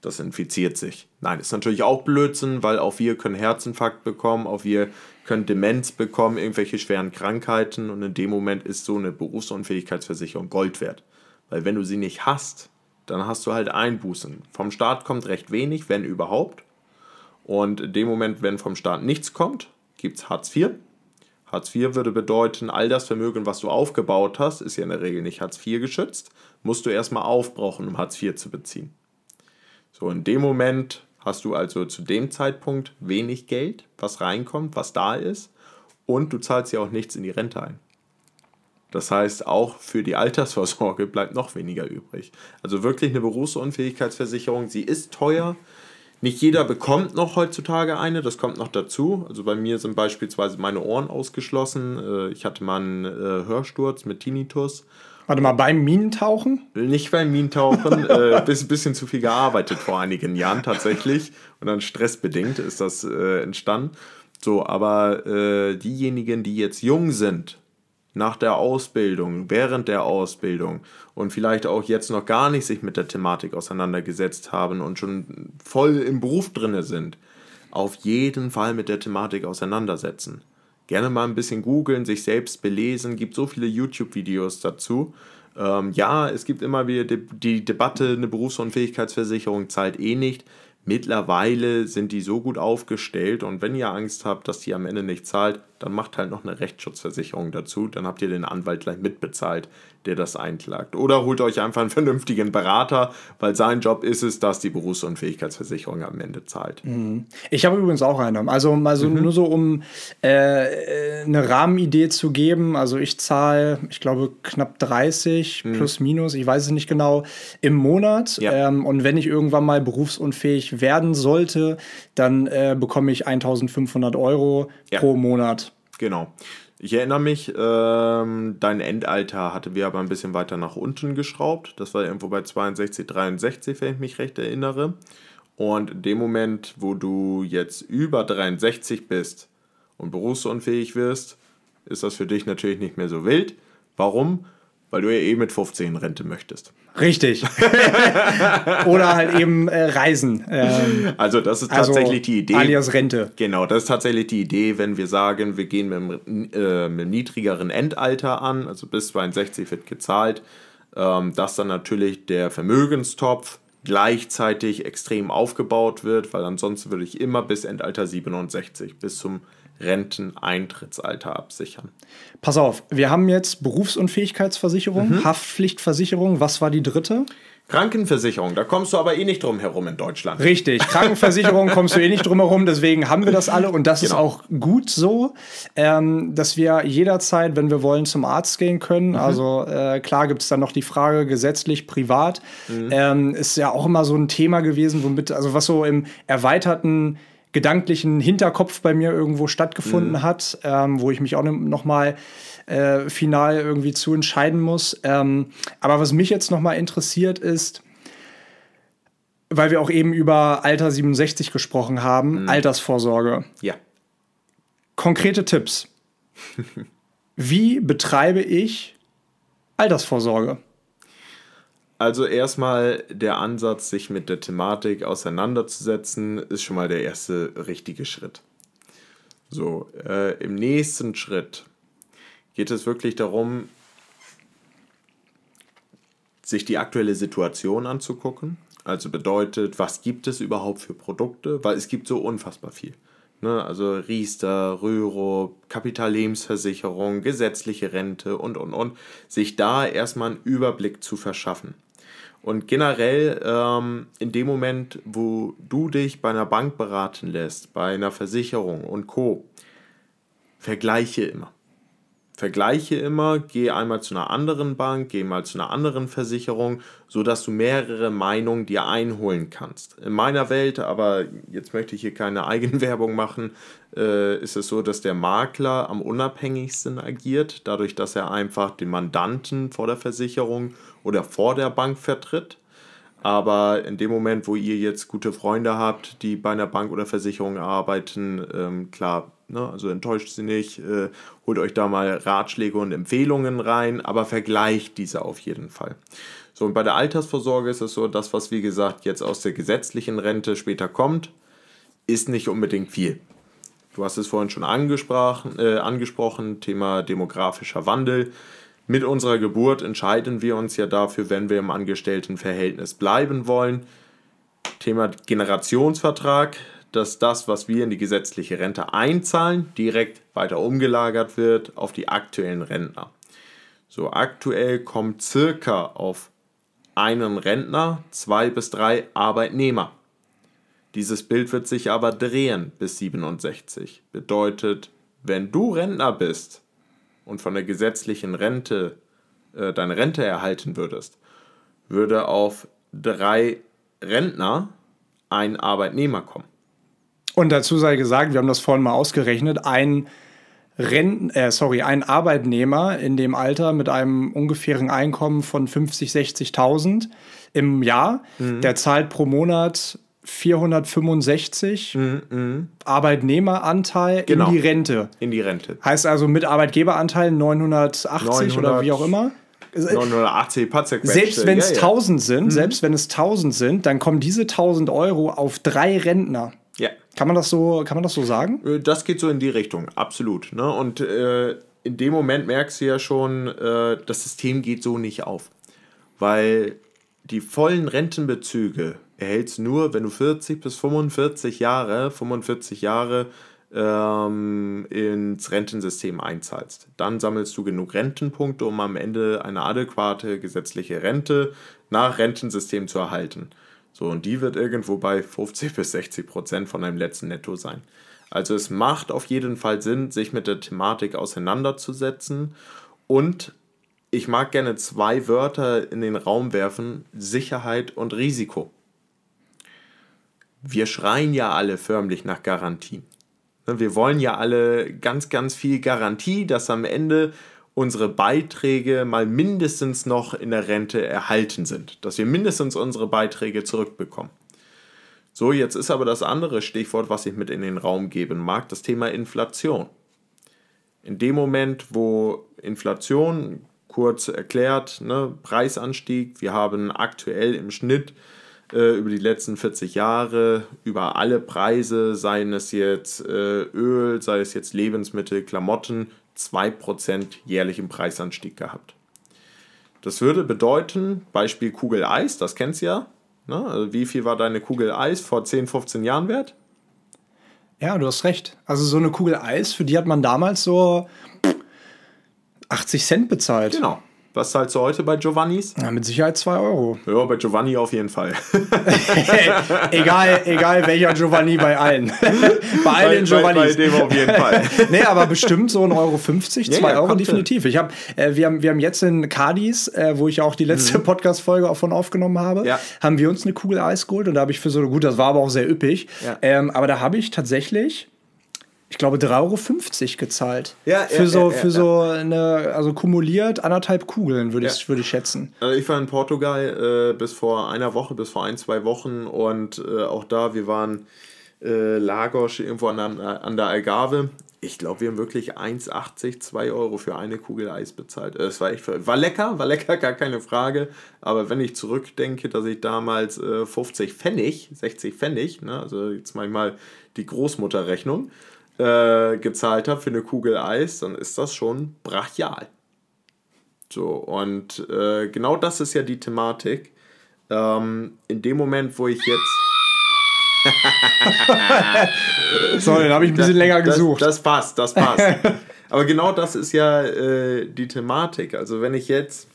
das infiziert sich. Nein, ist natürlich auch Blödsinn, weil auch wir können Herzinfarkt bekommen, auch wir können Demenz bekommen, irgendwelche schweren Krankheiten und in dem Moment ist so eine Berufsunfähigkeitsversicherung Gold wert. Weil wenn du sie nicht hast, dann hast du halt Einbußen. Vom Staat kommt recht wenig, wenn überhaupt. Und in dem Moment, wenn vom Staat nichts kommt, gibt es Hartz IV. Hartz IV würde bedeuten, all das Vermögen, was du aufgebaut hast, ist ja in der Regel nicht Hartz IV geschützt, musst du erstmal aufbrauchen, um Hartz IV zu beziehen. So, in dem Moment hast du also zu dem Zeitpunkt wenig Geld, was reinkommt, was da ist, und du zahlst ja auch nichts in die Rente ein. Das heißt, auch für die Altersvorsorge bleibt noch weniger übrig. Also wirklich eine Berufsunfähigkeitsversicherung, sie ist teuer. Nicht jeder bekommt noch heutzutage eine, das kommt noch dazu. Also bei mir sind beispielsweise meine Ohren ausgeschlossen. Äh, ich hatte mal einen äh, Hörsturz mit Tinnitus. Warte mal, beim Minentauchen? Nicht beim Minentauchen, äh, bisschen, bisschen zu viel gearbeitet vor einigen Jahren tatsächlich. Und dann stressbedingt ist das äh, entstanden. So, aber äh, diejenigen, die jetzt jung sind, nach der Ausbildung, während der Ausbildung und vielleicht auch jetzt noch gar nicht sich mit der Thematik auseinandergesetzt haben und schon voll im Beruf drinne sind, auf jeden Fall mit der Thematik auseinandersetzen. Gerne mal ein bisschen googeln, sich selbst belesen, gibt so viele YouTube-Videos dazu. Ähm, ja, es gibt immer wieder die, die Debatte, eine Berufsunfähigkeitsversicherung zahlt eh nicht. Mittlerweile sind die so gut aufgestellt und wenn ihr Angst habt, dass die am Ende nicht zahlt, dann macht halt noch eine Rechtsschutzversicherung dazu. Dann habt ihr den Anwalt gleich mitbezahlt, der das einklagt. Oder holt euch einfach einen vernünftigen Berater, weil sein Job ist es, dass die Berufsunfähigkeitsversicherung am Ende zahlt. Mhm. Ich habe übrigens auch eine. Also, also mhm. nur so, um äh, eine Rahmenidee zu geben. Also ich zahle, ich glaube, knapp 30 mhm. plus minus, ich weiß es nicht genau, im Monat. Ja. Ähm, und wenn ich irgendwann mal berufsunfähig werden sollte, dann äh, bekomme ich 1500 Euro ja. pro Monat. Genau. Ich erinnere mich, ähm, dein Endalter hatte wir aber ein bisschen weiter nach unten geschraubt. Das war irgendwo bei 62, 63, wenn ich mich recht erinnere. Und in dem Moment, wo du jetzt über 63 bist und berufsunfähig wirst, ist das für dich natürlich nicht mehr so wild. Warum? Weil du ja eh mit 15 Rente möchtest. Richtig. Oder halt eben äh, reisen. Ähm, also das ist also tatsächlich also die Idee. Alias Rente. Genau, das ist tatsächlich die Idee, wenn wir sagen, wir gehen mit einem, äh, mit einem niedrigeren Endalter an, also bis 62 wird gezahlt, ähm, dass dann natürlich der Vermögenstopf gleichzeitig extrem aufgebaut wird, weil ansonsten würde ich immer bis Endalter 67, bis zum Renteneintrittsalter absichern. Pass auf, wir haben jetzt Berufsunfähigkeitsversicherung, mhm. Haftpflichtversicherung. Was war die dritte? Krankenversicherung, da kommst du aber eh nicht drum herum in Deutschland. Richtig, Krankenversicherung kommst du eh nicht drum herum, deswegen haben wir das alle und das genau. ist auch gut so, ähm, dass wir jederzeit, wenn wir wollen, zum Arzt gehen können. Mhm. Also äh, klar gibt es dann noch die Frage gesetzlich, privat. Mhm. Ähm, ist ja auch immer so ein Thema gewesen, womit, also was so im erweiterten gedanklichen Hinterkopf bei mir irgendwo stattgefunden mhm. hat, ähm, wo ich mich auch noch mal äh, final irgendwie zu entscheiden muss. Ähm, aber was mich jetzt noch mal interessiert ist, weil wir auch eben über Alter 67 gesprochen haben, mhm. Altersvorsorge. Ja. Konkrete Tipps. Wie betreibe ich Altersvorsorge? Also erstmal der Ansatz, sich mit der Thematik auseinanderzusetzen, ist schon mal der erste richtige Schritt. So, äh, im nächsten Schritt geht es wirklich darum, sich die aktuelle Situation anzugucken. Also bedeutet, was gibt es überhaupt für Produkte? Weil es gibt so unfassbar viel. Ne? Also Riester, Röhro, Kapitallebensversicherung, gesetzliche Rente und, und, und. Sich da erstmal einen Überblick zu verschaffen. Und generell ähm, in dem Moment, wo du dich bei einer Bank beraten lässt, bei einer Versicherung und Co., vergleiche immer. Vergleiche immer, geh einmal zu einer anderen Bank, geh mal zu einer anderen Versicherung, sodass du mehrere Meinungen dir einholen kannst. In meiner Welt, aber jetzt möchte ich hier keine Eigenwerbung machen, äh, ist es so, dass der Makler am unabhängigsten agiert, dadurch, dass er einfach den Mandanten vor der Versicherung oder vor der Bank vertritt. Aber in dem Moment, wo ihr jetzt gute Freunde habt, die bei einer Bank oder Versicherung arbeiten, ähm, klar, ne, also enttäuscht sie nicht, äh, holt euch da mal Ratschläge und Empfehlungen rein, aber vergleicht diese auf jeden Fall. So, und bei der Altersvorsorge ist es so, das, was wie gesagt jetzt aus der gesetzlichen Rente später kommt, ist nicht unbedingt viel. Du hast es vorhin schon angesprochen, äh, angesprochen Thema demografischer Wandel. Mit unserer Geburt entscheiden wir uns ja dafür, wenn wir im Angestelltenverhältnis bleiben wollen. Thema Generationsvertrag, dass das, was wir in die gesetzliche Rente einzahlen, direkt weiter umgelagert wird auf die aktuellen Rentner. So aktuell kommt circa auf einen Rentner zwei bis drei Arbeitnehmer. Dieses Bild wird sich aber drehen bis 67. Bedeutet, wenn du Rentner bist, und von der gesetzlichen Rente äh, deine Rente erhalten würdest, würde auf drei Rentner ein Arbeitnehmer kommen. Und dazu sei gesagt, wir haben das vorhin mal ausgerechnet, ein Renten, äh, sorry, ein Arbeitnehmer in dem Alter mit einem ungefähren Einkommen von 50, 60.000 im Jahr, mhm. der zahlt pro Monat 465 mhm, mh. Arbeitnehmeranteil genau. in die Rente. In die Rente. Heißt also mit Arbeitgeberanteil 980 900, oder wie auch immer. 980 Selbst wenn es ja, 1000 ja. sind, mhm. selbst wenn es 1000 sind, dann kommen diese 1000 Euro auf drei Rentner. Ja. Kann man das so, kann man das so sagen? Äh, das geht so in die Richtung, absolut. Ne? Und äh, in dem Moment merkst du ja schon, äh, das System geht so nicht auf. Weil die vollen Rentenbezüge erhältst nur, wenn du 40 bis 45 Jahre, 45 Jahre ähm, ins Rentensystem einzahlst. Dann sammelst du genug Rentenpunkte, um am Ende eine adäquate gesetzliche Rente nach Rentensystem zu erhalten. So, und die wird irgendwo bei 50 bis 60 Prozent von deinem letzten Netto sein. Also es macht auf jeden Fall Sinn, sich mit der Thematik auseinanderzusetzen. Und ich mag gerne zwei Wörter in den Raum werfen, Sicherheit und Risiko. Wir schreien ja alle förmlich nach Garantien. Wir wollen ja alle ganz, ganz viel Garantie, dass am Ende unsere Beiträge mal mindestens noch in der Rente erhalten sind, dass wir mindestens unsere Beiträge zurückbekommen. So, jetzt ist aber das andere Stichwort, was ich mit in den Raum geben mag, das Thema Inflation. In dem Moment, wo Inflation, kurz erklärt, ne, Preisanstieg, wir haben aktuell im Schnitt äh, über die letzten 40 Jahre über alle Preise, seien es jetzt äh, Öl, sei es jetzt Lebensmittel, Klamotten, 2% jährlichen Preisanstieg gehabt. Das würde bedeuten, Beispiel Kugel Eis, das kennst du ja. Ne? Also wie viel war deine Kugel Eis vor 10, 15 Jahren wert? Ja, du hast recht. Also so eine Kugel Eis, für die hat man damals so 80 Cent bezahlt. Genau. Was zahlst du heute bei Giovannis? Ja, mit Sicherheit 2 Euro. Ja, bei Giovanni auf jeden Fall. egal, egal welcher Giovanni bei allen. bei allen Giovannis. Bei, bei, dem auf jeden Fall. nee, aber bestimmt so 1,50 Euro, 2 ja, ja, Euro definitiv. Ich hab, äh, wir, haben, wir haben jetzt in Cadiz, äh, wo ich auch die letzte mhm. Podcast-Folge auch von aufgenommen habe, ja. haben wir uns eine Kugel Eis geholt und da habe ich für so, gut, das war aber auch sehr üppig, ähm, aber da habe ich tatsächlich ich glaube, 3,50 Euro gezahlt. Ja, für ja, so, ja, für so eine, also kumuliert anderthalb Kugeln, würde ich, würd ich schätzen. Also ich war in Portugal äh, bis vor einer Woche, bis vor ein, zwei Wochen und äh, auch da, wir waren äh, Lagos irgendwo an, an der Algarve. Ich glaube, wir haben wirklich 1,80, 2 Euro für eine Kugel Eis bezahlt. Es war echt, war lecker, war lecker, gar keine Frage. Aber wenn ich zurückdenke, dass ich damals äh, 50 Pfennig, 60 Pfennig, ne, also jetzt manchmal die Großmutterrechnung, äh, gezahlt habe für eine Kugel Eis, dann ist das schon brachial. So, und äh, genau das ist ja die Thematik. Ähm, in dem Moment, wo ich jetzt. Sorry, dann habe ich ein bisschen das, länger gesucht. Das, das, passt, das passt. Aber genau das ist ja äh, die Thematik. Also wenn ich jetzt,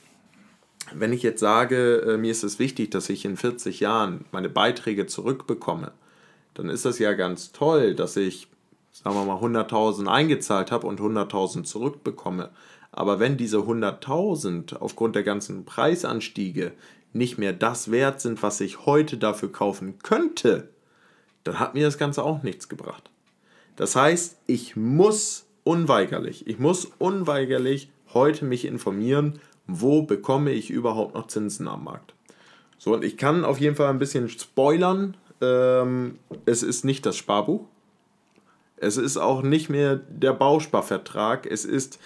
wenn ich jetzt sage, äh, mir ist es wichtig, dass ich in 40 Jahren meine Beiträge zurückbekomme, dann ist das ja ganz toll, dass ich sagen wir mal 100.000 eingezahlt habe und 100.000 zurückbekomme. Aber wenn diese 100.000 aufgrund der ganzen Preisanstiege nicht mehr das wert sind, was ich heute dafür kaufen könnte, dann hat mir das Ganze auch nichts gebracht. Das heißt, ich muss unweigerlich, ich muss unweigerlich heute mich informieren, wo bekomme ich überhaupt noch Zinsen am Markt. So, und ich kann auf jeden Fall ein bisschen spoilern. Ähm, es ist nicht das Sparbuch. Es ist auch nicht mehr der Bausparvertrag. Es ist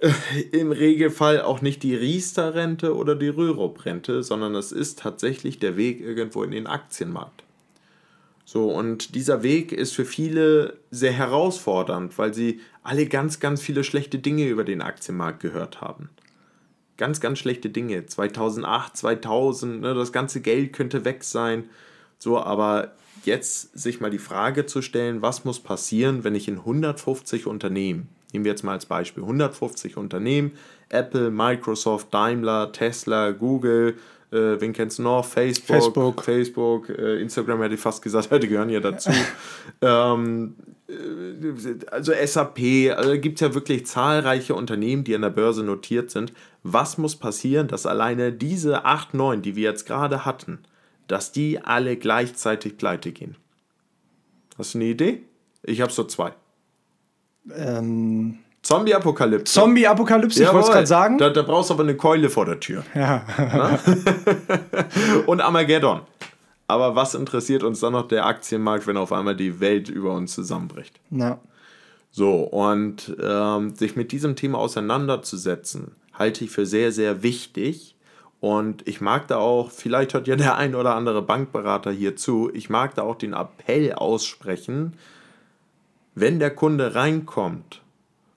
äh, im Regelfall auch nicht die Riester-Rente oder die Rürup-Rente, sondern es ist tatsächlich der Weg irgendwo in den Aktienmarkt. So, und dieser Weg ist für viele sehr herausfordernd, weil sie alle ganz, ganz viele schlechte Dinge über den Aktienmarkt gehört haben. Ganz, ganz schlechte Dinge. 2008, 2000, ne, das ganze Geld könnte weg sein. So, aber jetzt sich mal die Frage zu stellen, was muss passieren, wenn ich in 150 Unternehmen, nehmen wir jetzt mal als Beispiel, 150 Unternehmen, Apple, Microsoft, Daimler, Tesla, Google, äh, wen kennst du noch? Facebook, Facebook, Facebook äh, Instagram hätte ich fast gesagt, die gehören ja dazu. ähm, äh, also SAP, also gibt es ja wirklich zahlreiche Unternehmen, die an der Börse notiert sind. Was muss passieren, dass alleine diese 8, 9, die wir jetzt gerade hatten, dass die alle gleichzeitig pleite gehen. Hast du eine Idee? Ich habe so zwei. Ähm, Zombie-Apokalypse. Zombie-Apokalypse, ich wollte es gerade sagen. Da, da, brauchst du aber eine Keule vor der Tür. Ja. Und Armageddon. Aber was interessiert uns dann noch der Aktienmarkt, wenn auf einmal die Welt über uns zusammenbricht? Ja. So, und ähm, sich mit diesem Thema auseinanderzusetzen, halte ich für sehr, sehr wichtig und ich mag da auch, vielleicht hört ja der ein oder andere Bankberater hier zu, ich mag da auch den Appell aussprechen, wenn der Kunde reinkommt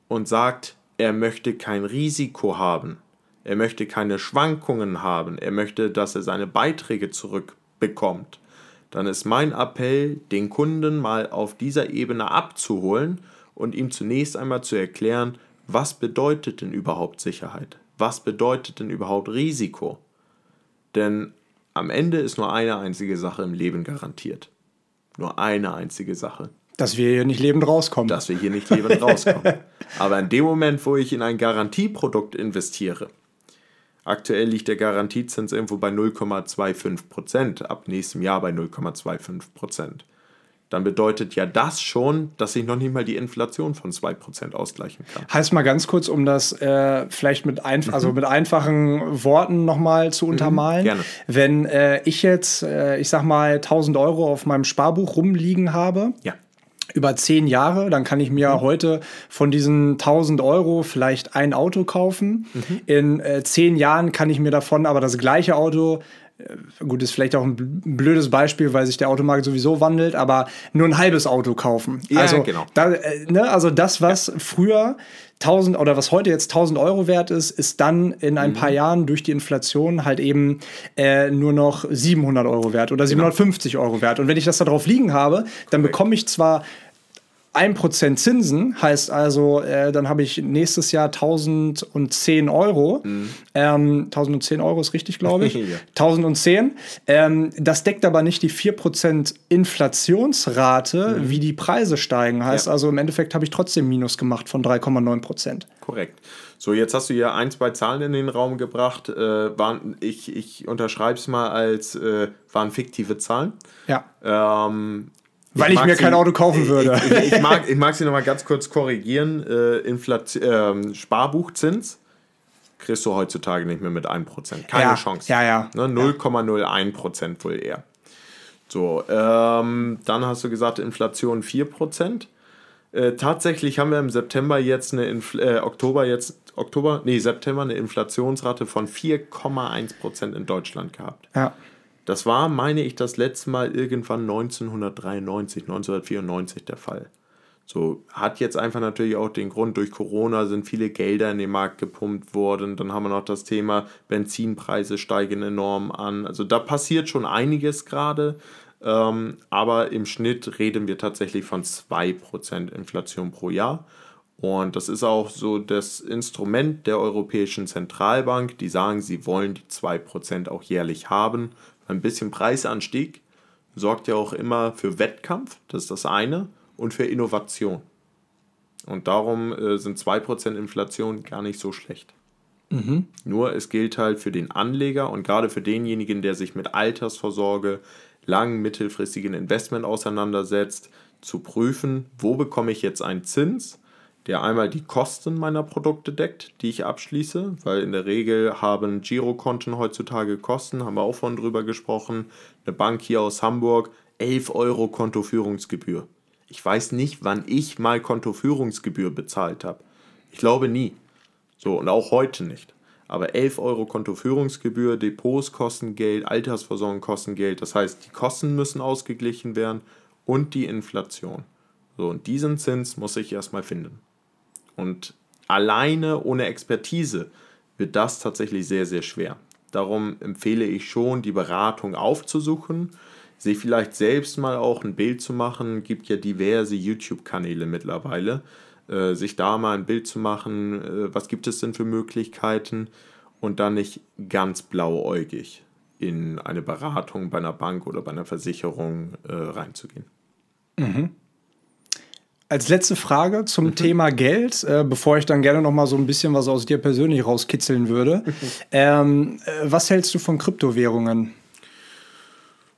und sagt, er möchte kein Risiko haben, er möchte keine Schwankungen haben, er möchte, dass er seine Beiträge zurück bekommt, dann ist mein Appell, den Kunden mal auf dieser Ebene abzuholen und ihm zunächst einmal zu erklären, was bedeutet denn überhaupt Sicherheit? Was bedeutet denn überhaupt Risiko? Denn am Ende ist nur eine einzige Sache im Leben garantiert. Nur eine einzige Sache. Dass wir hier nicht lebend rauskommen. Dass wir hier nicht lebend rauskommen. Aber in dem Moment, wo ich in ein Garantieprodukt investiere, aktuell liegt der Garantiezins irgendwo bei 0,25 Prozent, ab nächstem Jahr bei 0,25 Prozent dann bedeutet ja das schon, dass ich noch nicht mal die Inflation von 2% ausgleichen kann. Heißt mal ganz kurz, um das äh, vielleicht mit, einf mhm. also mit einfachen Worten nochmal zu mhm, untermalen. Mhm, gerne. Wenn äh, ich jetzt, äh, ich sag mal, 1000 Euro auf meinem Sparbuch rumliegen habe, ja über zehn Jahre, dann kann ich mir mhm. heute von diesen 1000 Euro vielleicht ein Auto kaufen. Mhm. In äh, zehn Jahren kann ich mir davon aber das gleiche Auto gut, ist vielleicht auch ein blödes Beispiel, weil sich der Automarkt sowieso wandelt, aber nur ein halbes Auto kaufen. Ja, also, genau. Da, äh, ne, also das, was ja. früher 1000 oder was heute jetzt 1000 Euro wert ist, ist dann in ein mhm. paar Jahren durch die Inflation halt eben äh, nur noch 700 Euro wert oder 750 genau. Euro wert. Und wenn ich das da drauf liegen habe, dann bekomme ich zwar 1% Zinsen heißt also, äh, dann habe ich nächstes Jahr 1010 Euro. Mhm. Ähm, 1010 Euro ist richtig, glaube ich. ja. 1010. Ähm, das deckt aber nicht die 4% Inflationsrate, mhm. wie die Preise steigen. Heißt ja. also, im Endeffekt habe ich trotzdem Minus gemacht von 3,9%. Korrekt. So, jetzt hast du hier ein, zwei Zahlen in den Raum gebracht. Äh, waren, ich ich unterschreibe es mal als äh, waren fiktive Zahlen. Ja. Ähm, weil ich, ich mir kein Auto kaufen würde. Ich, ich, ich, mag, ich mag sie nochmal ganz kurz korrigieren. Äh, Inflation, äh, Sparbuchzins kriegst du heutzutage nicht mehr mit 1%. Keine ja, Chance. Ja, ja. Ne, 0,01% wohl eher. So, ähm, dann hast du gesagt, Inflation 4%. Äh, tatsächlich haben wir im September jetzt eine Infl äh, Oktober jetzt Oktober, nee, September eine Inflationsrate von 4,1% in Deutschland gehabt. Ja. Das war, meine ich, das letzte Mal irgendwann 1993, 1994 der Fall. So hat jetzt einfach natürlich auch den Grund, durch Corona sind viele Gelder in den Markt gepumpt worden. Dann haben wir noch das Thema, Benzinpreise steigen enorm an. Also da passiert schon einiges gerade. Ähm, aber im Schnitt reden wir tatsächlich von 2% Inflation pro Jahr. Und das ist auch so das Instrument der Europäischen Zentralbank, die sagen, sie wollen die 2% auch jährlich haben ein bisschen Preisanstieg sorgt ja auch immer für Wettkampf, das ist das eine, und für Innovation. Und darum äh, sind 2% Inflation gar nicht so schlecht. Mhm. Nur es gilt halt für den Anleger und gerade für denjenigen, der sich mit Altersvorsorge, lang, mittelfristigen Investment auseinandersetzt, zu prüfen, wo bekomme ich jetzt einen Zins, der einmal die Kosten meiner Produkte deckt, die ich abschließe, weil in der Regel haben Girokonten heutzutage Kosten, haben wir auch von drüber gesprochen. Eine Bank hier aus Hamburg, 11 Euro Kontoführungsgebühr. Ich weiß nicht, wann ich mal Kontoführungsgebühr bezahlt habe. Ich glaube nie. So, und auch heute nicht. Aber 11 Euro Kontoführungsgebühr, Depots kosten Geld, Altersversorgung kosten Geld. Das heißt, die Kosten müssen ausgeglichen werden und die Inflation. So, und diesen Zins muss ich erstmal finden. Und alleine ohne Expertise wird das tatsächlich sehr, sehr schwer. Darum empfehle ich schon, die Beratung aufzusuchen, sich vielleicht selbst mal auch ein Bild zu machen. Es Gibt ja diverse YouTube-Kanäle mittlerweile. Äh, sich da mal ein Bild zu machen, äh, was gibt es denn für Möglichkeiten und dann nicht ganz blauäugig in eine Beratung bei einer Bank oder bei einer Versicherung äh, reinzugehen. Mhm. Als letzte Frage zum mhm. Thema Geld, äh, bevor ich dann gerne noch mal so ein bisschen was aus dir persönlich rauskitzeln würde. Mhm. Ähm, äh, was hältst du von Kryptowährungen?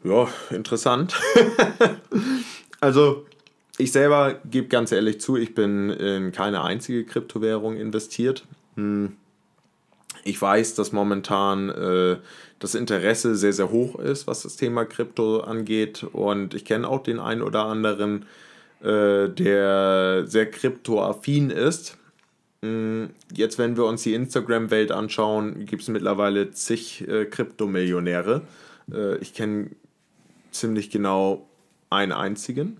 Ja, interessant. also, ich selber gebe ganz ehrlich zu, ich bin in keine einzige Kryptowährung investiert. Hm. Ich weiß, dass momentan äh, das Interesse sehr, sehr hoch ist, was das Thema Krypto angeht. Und ich kenne auch den einen oder anderen, äh, der sehr kryptoaffin ist. Mm, jetzt, wenn wir uns die Instagram-Welt anschauen, gibt es mittlerweile zig äh, Kryptomillionäre. Äh, ich kenne ziemlich genau einen einzigen.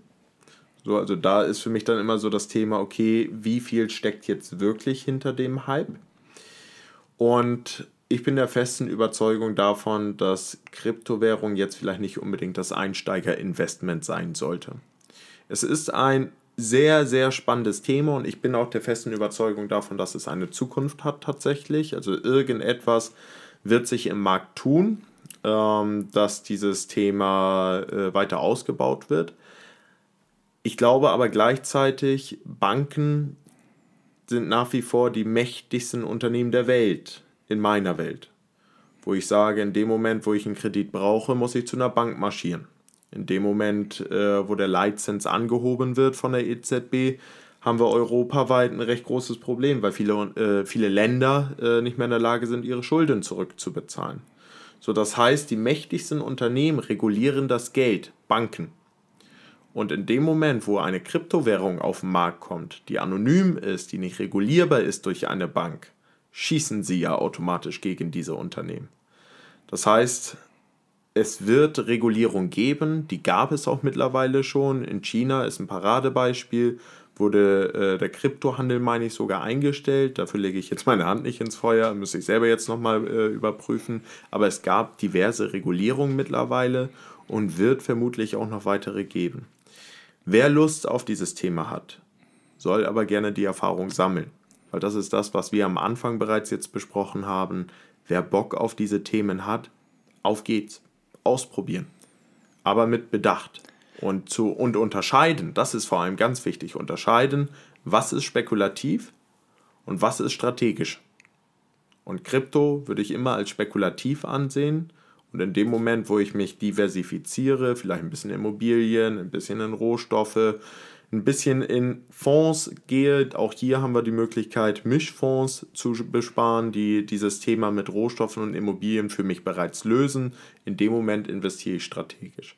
So, also da ist für mich dann immer so das Thema, okay, wie viel steckt jetzt wirklich hinter dem Hype? Und ich bin der festen Überzeugung davon, dass Kryptowährung jetzt vielleicht nicht unbedingt das Einsteigerinvestment sein sollte. Es ist ein sehr, sehr spannendes Thema und ich bin auch der festen Überzeugung davon, dass es eine Zukunft hat tatsächlich. Also irgendetwas wird sich im Markt tun, ähm, dass dieses Thema äh, weiter ausgebaut wird. Ich glaube aber gleichzeitig, Banken sind nach wie vor die mächtigsten Unternehmen der Welt, in meiner Welt. Wo ich sage, in dem Moment, wo ich einen Kredit brauche, muss ich zu einer Bank marschieren. In dem Moment, äh, wo der Leitzins angehoben wird von der EZB, haben wir europaweit ein recht großes Problem, weil viele, äh, viele Länder äh, nicht mehr in der Lage sind, ihre Schulden zurückzubezahlen. So, das heißt, die mächtigsten Unternehmen regulieren das Geld, Banken. Und in dem Moment, wo eine Kryptowährung auf den Markt kommt, die anonym ist, die nicht regulierbar ist durch eine Bank, schießen sie ja automatisch gegen diese Unternehmen. Das heißt, es wird Regulierung geben, die gab es auch mittlerweile schon. In China ist ein Paradebeispiel, wurde äh, der Kryptohandel, meine ich, sogar eingestellt. Dafür lege ich jetzt meine Hand nicht ins Feuer, müsste ich selber jetzt nochmal äh, überprüfen. Aber es gab diverse Regulierungen mittlerweile und wird vermutlich auch noch weitere geben. Wer Lust auf dieses Thema hat, soll aber gerne die Erfahrung sammeln, weil das ist das, was wir am Anfang bereits jetzt besprochen haben. Wer Bock auf diese Themen hat, auf geht's ausprobieren, aber mit Bedacht und, zu, und unterscheiden, das ist vor allem ganz wichtig, unterscheiden, was ist spekulativ und was ist strategisch. Und Krypto würde ich immer als spekulativ ansehen. Und in dem Moment, wo ich mich diversifiziere, vielleicht ein bisschen Immobilien, ein bisschen in Rohstoffe, ein bisschen in Fonds gehe. Auch hier haben wir die Möglichkeit, Mischfonds zu besparen, die dieses Thema mit Rohstoffen und Immobilien für mich bereits lösen. In dem Moment investiere ich strategisch.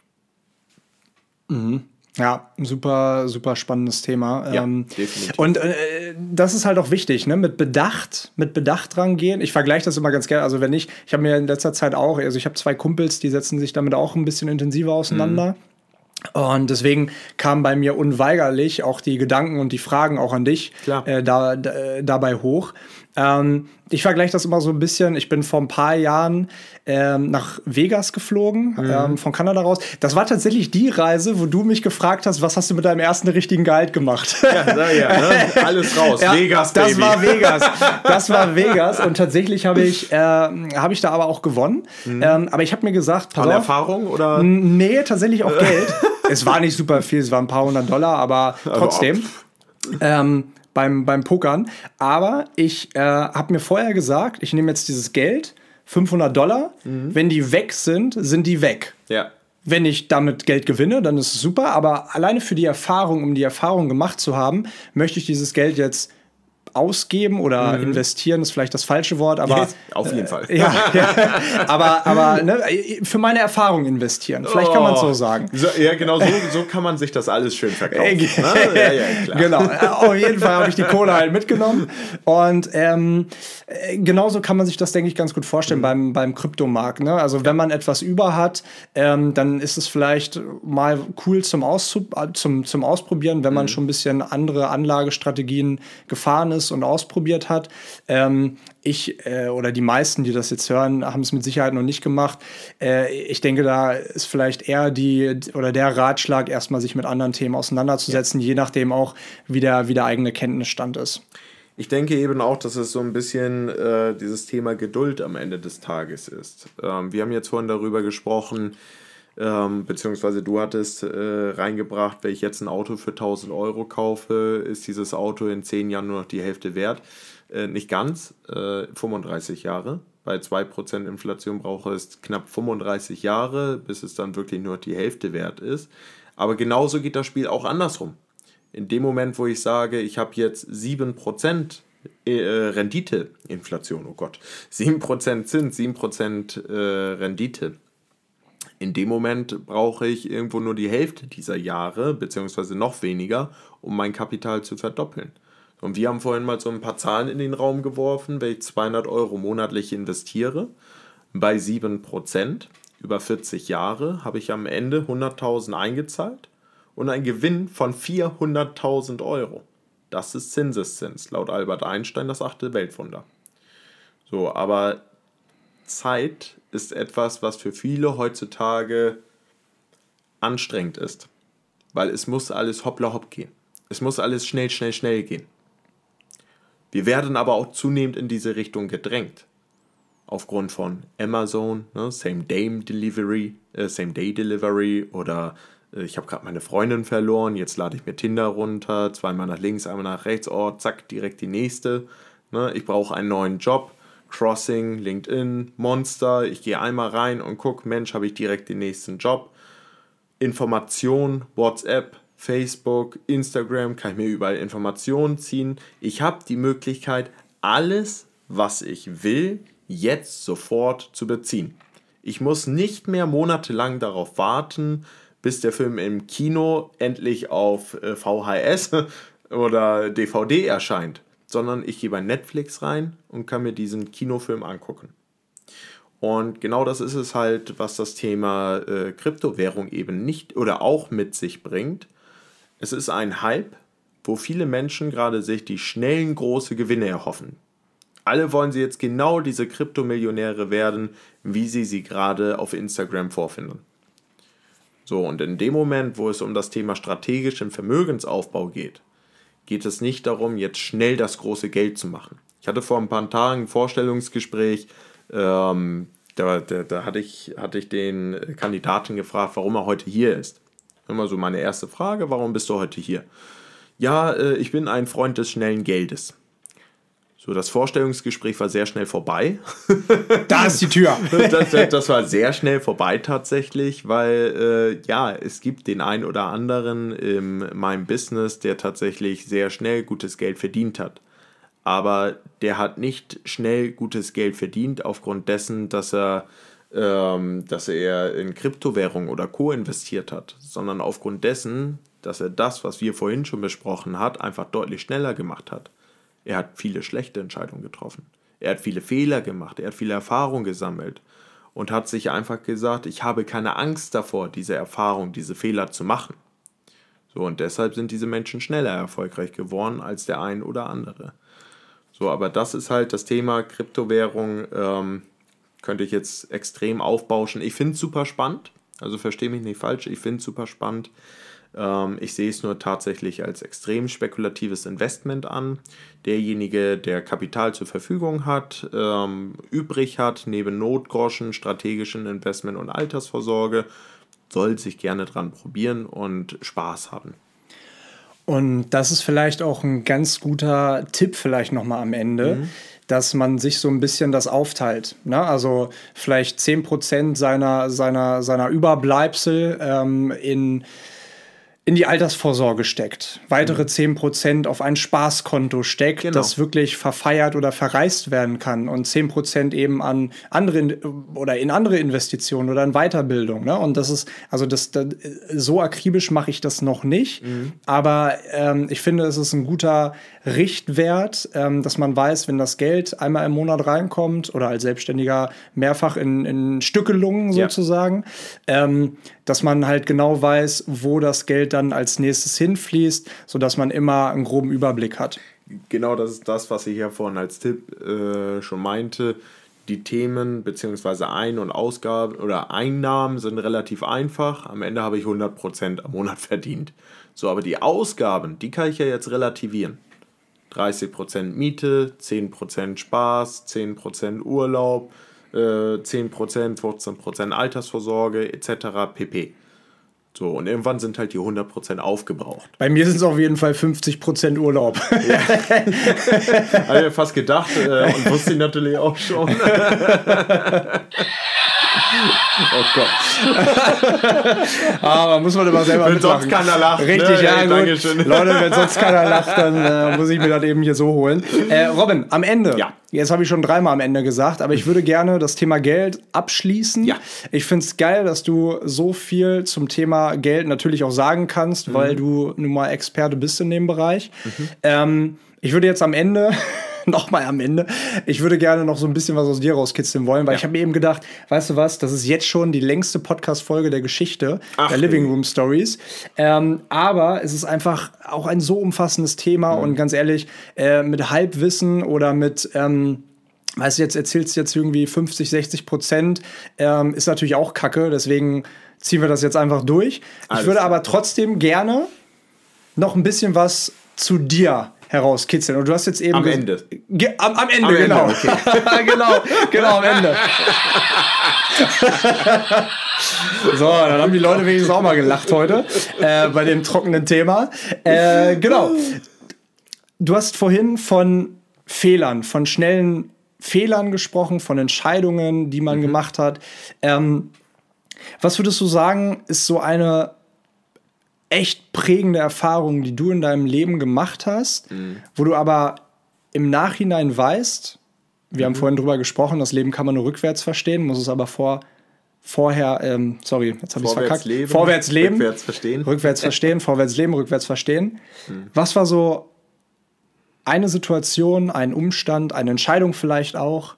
Mhm. Ja, super, super spannendes Thema. Ja, ähm, definitiv. Und äh, das ist halt auch wichtig, ne? Mit Bedacht, mit Bedacht rangehen. Ich vergleiche das immer ganz gerne. Also wenn ich, ich habe mir in letzter Zeit auch, also ich habe zwei Kumpels, die setzen sich damit auch ein bisschen intensiver auseinander. Mhm. Und deswegen kamen bei mir unweigerlich auch die Gedanken und die Fragen auch an dich äh, da, da, dabei hoch. Ähm, ich vergleiche das immer so ein bisschen. Ich bin vor ein paar Jahren ähm, nach Vegas geflogen, mhm. ähm, von Kanada raus. Das war tatsächlich die Reise, wo du mich gefragt hast, was hast du mit deinem ersten richtigen Gehalt gemacht? Ja, ja, ne? alles raus. ja, Vegas, Das Baby. war Vegas. Das war Vegas. Und tatsächlich habe ich, äh, hab ich da aber auch gewonnen. Mhm. Ähm, aber ich habe mir gesagt, pass An auf, Erfahrung oder? Nee, tatsächlich auch Geld. es war nicht super viel, es waren ein paar hundert Dollar, aber trotzdem. Also, beim, beim Pokern. Aber ich äh, habe mir vorher gesagt, ich nehme jetzt dieses Geld, 500 Dollar. Mhm. Wenn die weg sind, sind die weg. Ja. Wenn ich damit Geld gewinne, dann ist es super. Aber alleine für die Erfahrung, um die Erfahrung gemacht zu haben, möchte ich dieses Geld jetzt ausgeben oder mhm. investieren ist vielleicht das falsche Wort, aber yes, auf jeden äh, Fall. Ja, ja, aber aber ne, für meine Erfahrung investieren. Vielleicht oh, kann man es so sagen. So, ja, genau so, so kann man sich das alles schön verkaufen. ne? ja, ja, klar. Genau. Auf jeden Fall habe ich die Kohle halt mitgenommen und ähm, äh, genauso kann man sich das denke ich ganz gut vorstellen mhm. beim beim Kryptomarkt. Ne? Also wenn man etwas über hat, ähm, dann ist es vielleicht mal cool zum Auszu zum zum Ausprobieren, wenn man mhm. schon ein bisschen andere Anlagestrategien gefahren ist ist und ausprobiert hat. Ähm, ich äh, oder die meisten, die das jetzt hören, haben es mit Sicherheit noch nicht gemacht. Äh, ich denke, da ist vielleicht eher die oder der Ratschlag, erstmal sich mit anderen Themen auseinanderzusetzen, ja. je nachdem auch, wie der, wie der eigene Kenntnisstand ist. Ich denke eben auch, dass es so ein bisschen äh, dieses Thema Geduld am Ende des Tages ist. Ähm, wir haben jetzt vorhin darüber gesprochen, ähm, beziehungsweise du hattest äh, reingebracht, wenn ich jetzt ein Auto für 1000 Euro kaufe, ist dieses Auto in 10 Jahren nur noch die Hälfte wert. Äh, nicht ganz, äh, 35 Jahre. Bei 2% Inflation brauche es knapp 35 Jahre, bis es dann wirklich nur die Hälfte wert ist. Aber genauso geht das Spiel auch andersrum. In dem Moment, wo ich sage, ich habe jetzt 7% äh, Rendite, Inflation, oh Gott, 7% Zins, 7% äh, Rendite, in dem Moment brauche ich irgendwo nur die Hälfte dieser Jahre, beziehungsweise noch weniger, um mein Kapital zu verdoppeln. Und wir haben vorhin mal so ein paar Zahlen in den Raum geworfen, wenn ich 200 Euro monatlich investiere, bei 7% über 40 Jahre habe ich am Ende 100.000 eingezahlt und einen Gewinn von 400.000 Euro. Das ist Zinseszins, laut Albert Einstein das achte Weltwunder. So, aber Zeit ist etwas, was für viele heutzutage anstrengend ist. Weil es muss alles hoppla hopp gehen. Es muss alles schnell, schnell, schnell gehen. Wir werden aber auch zunehmend in diese Richtung gedrängt. Aufgrund von Amazon, ne, Same Day Delivery, äh, Same Day Delivery oder äh, ich habe gerade meine Freundin verloren, jetzt lade ich mir Tinder runter, zweimal nach links, einmal nach rechts, oh, zack, direkt die nächste. Ne, ich brauche einen neuen Job, Crossing, LinkedIn, Monster, ich gehe einmal rein und gucke, Mensch, habe ich direkt den nächsten Job. Information, WhatsApp, Facebook, Instagram, kann ich mir überall Informationen ziehen. Ich habe die Möglichkeit, alles, was ich will, jetzt sofort zu beziehen. Ich muss nicht mehr monatelang darauf warten, bis der Film im Kino endlich auf äh, VHS oder DVD erscheint, sondern ich gehe bei Netflix rein und kann mir diesen Kinofilm angucken. Und genau das ist es halt, was das Thema äh, Kryptowährung eben nicht oder auch mit sich bringt. Es ist ein Hype, wo viele Menschen gerade sich die schnellen große Gewinne erhoffen. Alle wollen sie jetzt genau diese Kryptomillionäre werden, wie sie sie gerade auf Instagram vorfinden. So, und in dem Moment, wo es um das Thema strategischen Vermögensaufbau geht, geht es nicht darum, jetzt schnell das große Geld zu machen. Ich hatte vor ein paar Tagen ein Vorstellungsgespräch ähm, da, da, da hatte, ich, hatte ich den Kandidaten gefragt, warum er heute hier ist. Immer so meine erste Frage, warum bist du heute hier? Ja, äh, ich bin ein Freund des schnellen Geldes. So, das Vorstellungsgespräch war sehr schnell vorbei. Da ist die Tür. das, das, war sehr schnell vorbei tatsächlich, weil äh, ja, es gibt den einen oder anderen in meinem Business, der tatsächlich sehr schnell gutes Geld verdient hat aber der hat nicht schnell gutes Geld verdient aufgrund dessen, dass er, ähm, dass er in Kryptowährung oder Co. investiert hat, sondern aufgrund dessen, dass er das, was wir vorhin schon besprochen hat, einfach deutlich schneller gemacht hat. Er hat viele schlechte Entscheidungen getroffen. Er hat viele Fehler gemacht, er hat viele Erfahrungen gesammelt und hat sich einfach gesagt, ich habe keine Angst davor, diese Erfahrung, diese Fehler zu machen. So, und deshalb sind diese Menschen schneller erfolgreich geworden als der ein oder andere. So, aber das ist halt das Thema Kryptowährung. Ähm, könnte ich jetzt extrem aufbauschen. Ich finde es super spannend. Also verstehe mich nicht falsch. Ich finde es super spannend. Ähm, ich sehe es nur tatsächlich als extrem spekulatives Investment an. Derjenige, der Kapital zur Verfügung hat, ähm, übrig hat, neben Notgroschen, strategischen Investment und Altersvorsorge, soll sich gerne dran probieren und Spaß haben. Und das ist vielleicht auch ein ganz guter Tipp vielleicht nochmal am Ende. Mhm dass man sich so ein bisschen das aufteilt. Ne? Also vielleicht 10% seiner, seiner, seiner Überbleibsel ähm, in in die Altersvorsorge steckt, weitere mhm. 10% auf ein Spaßkonto steckt, genau. das wirklich verfeiert oder verreist werden kann und 10% eben an andere oder in andere Investitionen oder in Weiterbildung. Ne? Und das ist, also das, das so akribisch mache ich das noch nicht, mhm. aber ähm, ich finde, es ist ein guter Richtwert, ähm, dass man weiß, wenn das Geld einmal im Monat reinkommt oder als Selbstständiger mehrfach in, in Stückelungen sozusagen, ja. ähm, dass man halt genau weiß, wo das Geld dann als nächstes hinfließt, sodass man immer einen groben Überblick hat. Genau das ist das, was ich ja vorhin als Tipp äh, schon meinte. Die Themen bzw. Ein- und Ausgaben oder Einnahmen sind relativ einfach. Am Ende habe ich 100% am Monat verdient. So, aber die Ausgaben, die kann ich ja jetzt relativieren. 30% Miete, 10% Spaß, 10% Urlaub, 10%, 14% Altersvorsorge etc. pp. So, und irgendwann sind halt die 100% aufgebraucht. Bei mir sind es auf jeden Fall 50% Urlaub. Ja. Habe ich fast gedacht äh, und wusste ich natürlich auch schon. Oh Gott. Aber muss man immer selber Wenn mitmachen. sonst keiner lacht. Richtig, ne? ja, gut. Dankeschön. Leute, wenn sonst keiner lacht, dann äh, muss ich mir das eben hier so holen. Äh, Robin, am Ende. Ja. Jetzt habe ich schon dreimal am Ende gesagt, aber ich würde gerne das Thema Geld abschließen. Ja. Ich finde es geil, dass du so viel zum Thema Geld natürlich auch sagen kannst, mhm. weil du nun mal Experte bist in dem Bereich. Mhm. Ähm, ich würde jetzt am Ende nochmal am Ende. Ich würde gerne noch so ein bisschen was aus dir rauskitzeln wollen, weil ja. ich habe mir eben gedacht, weißt du was, das ist jetzt schon die längste Podcast-Folge der Geschichte Ach, der Living Room Stories. Ähm, aber es ist einfach auch ein so umfassendes Thema mhm. und ganz ehrlich, äh, mit Halbwissen oder mit ähm, weißt du, jetzt erzählst du jetzt irgendwie 50, 60 Prozent, ähm, ist natürlich auch kacke, deswegen ziehen wir das jetzt einfach durch. Alles ich würde aber trotzdem gerne noch ein bisschen was zu dir herauskitzeln. Und du hast jetzt eben Am Ende. Am, am Ende, Am Ende, genau. genau, genau, am Ende. so, dann haben die Leute wenigstens auch mal gelacht heute äh, bei dem trockenen Thema. Äh, genau. Du hast vorhin von Fehlern, von schnellen Fehlern gesprochen, von Entscheidungen, die man gemacht hat. Ähm, was würdest du sagen, ist so eine echt prägende Erfahrung, die du in deinem Leben gemacht hast, wo du aber im Nachhinein weißt, wir haben vorhin drüber gesprochen, das Leben kann man nur rückwärts verstehen, muss es aber vor, vorher, ähm, sorry, jetzt habe ich es verkackt. leben, vorwärts leben, rückwärts verstehen. rückwärts verstehen, vorwärts leben, rückwärts verstehen. Was war so eine Situation, ein Umstand, eine Entscheidung vielleicht auch,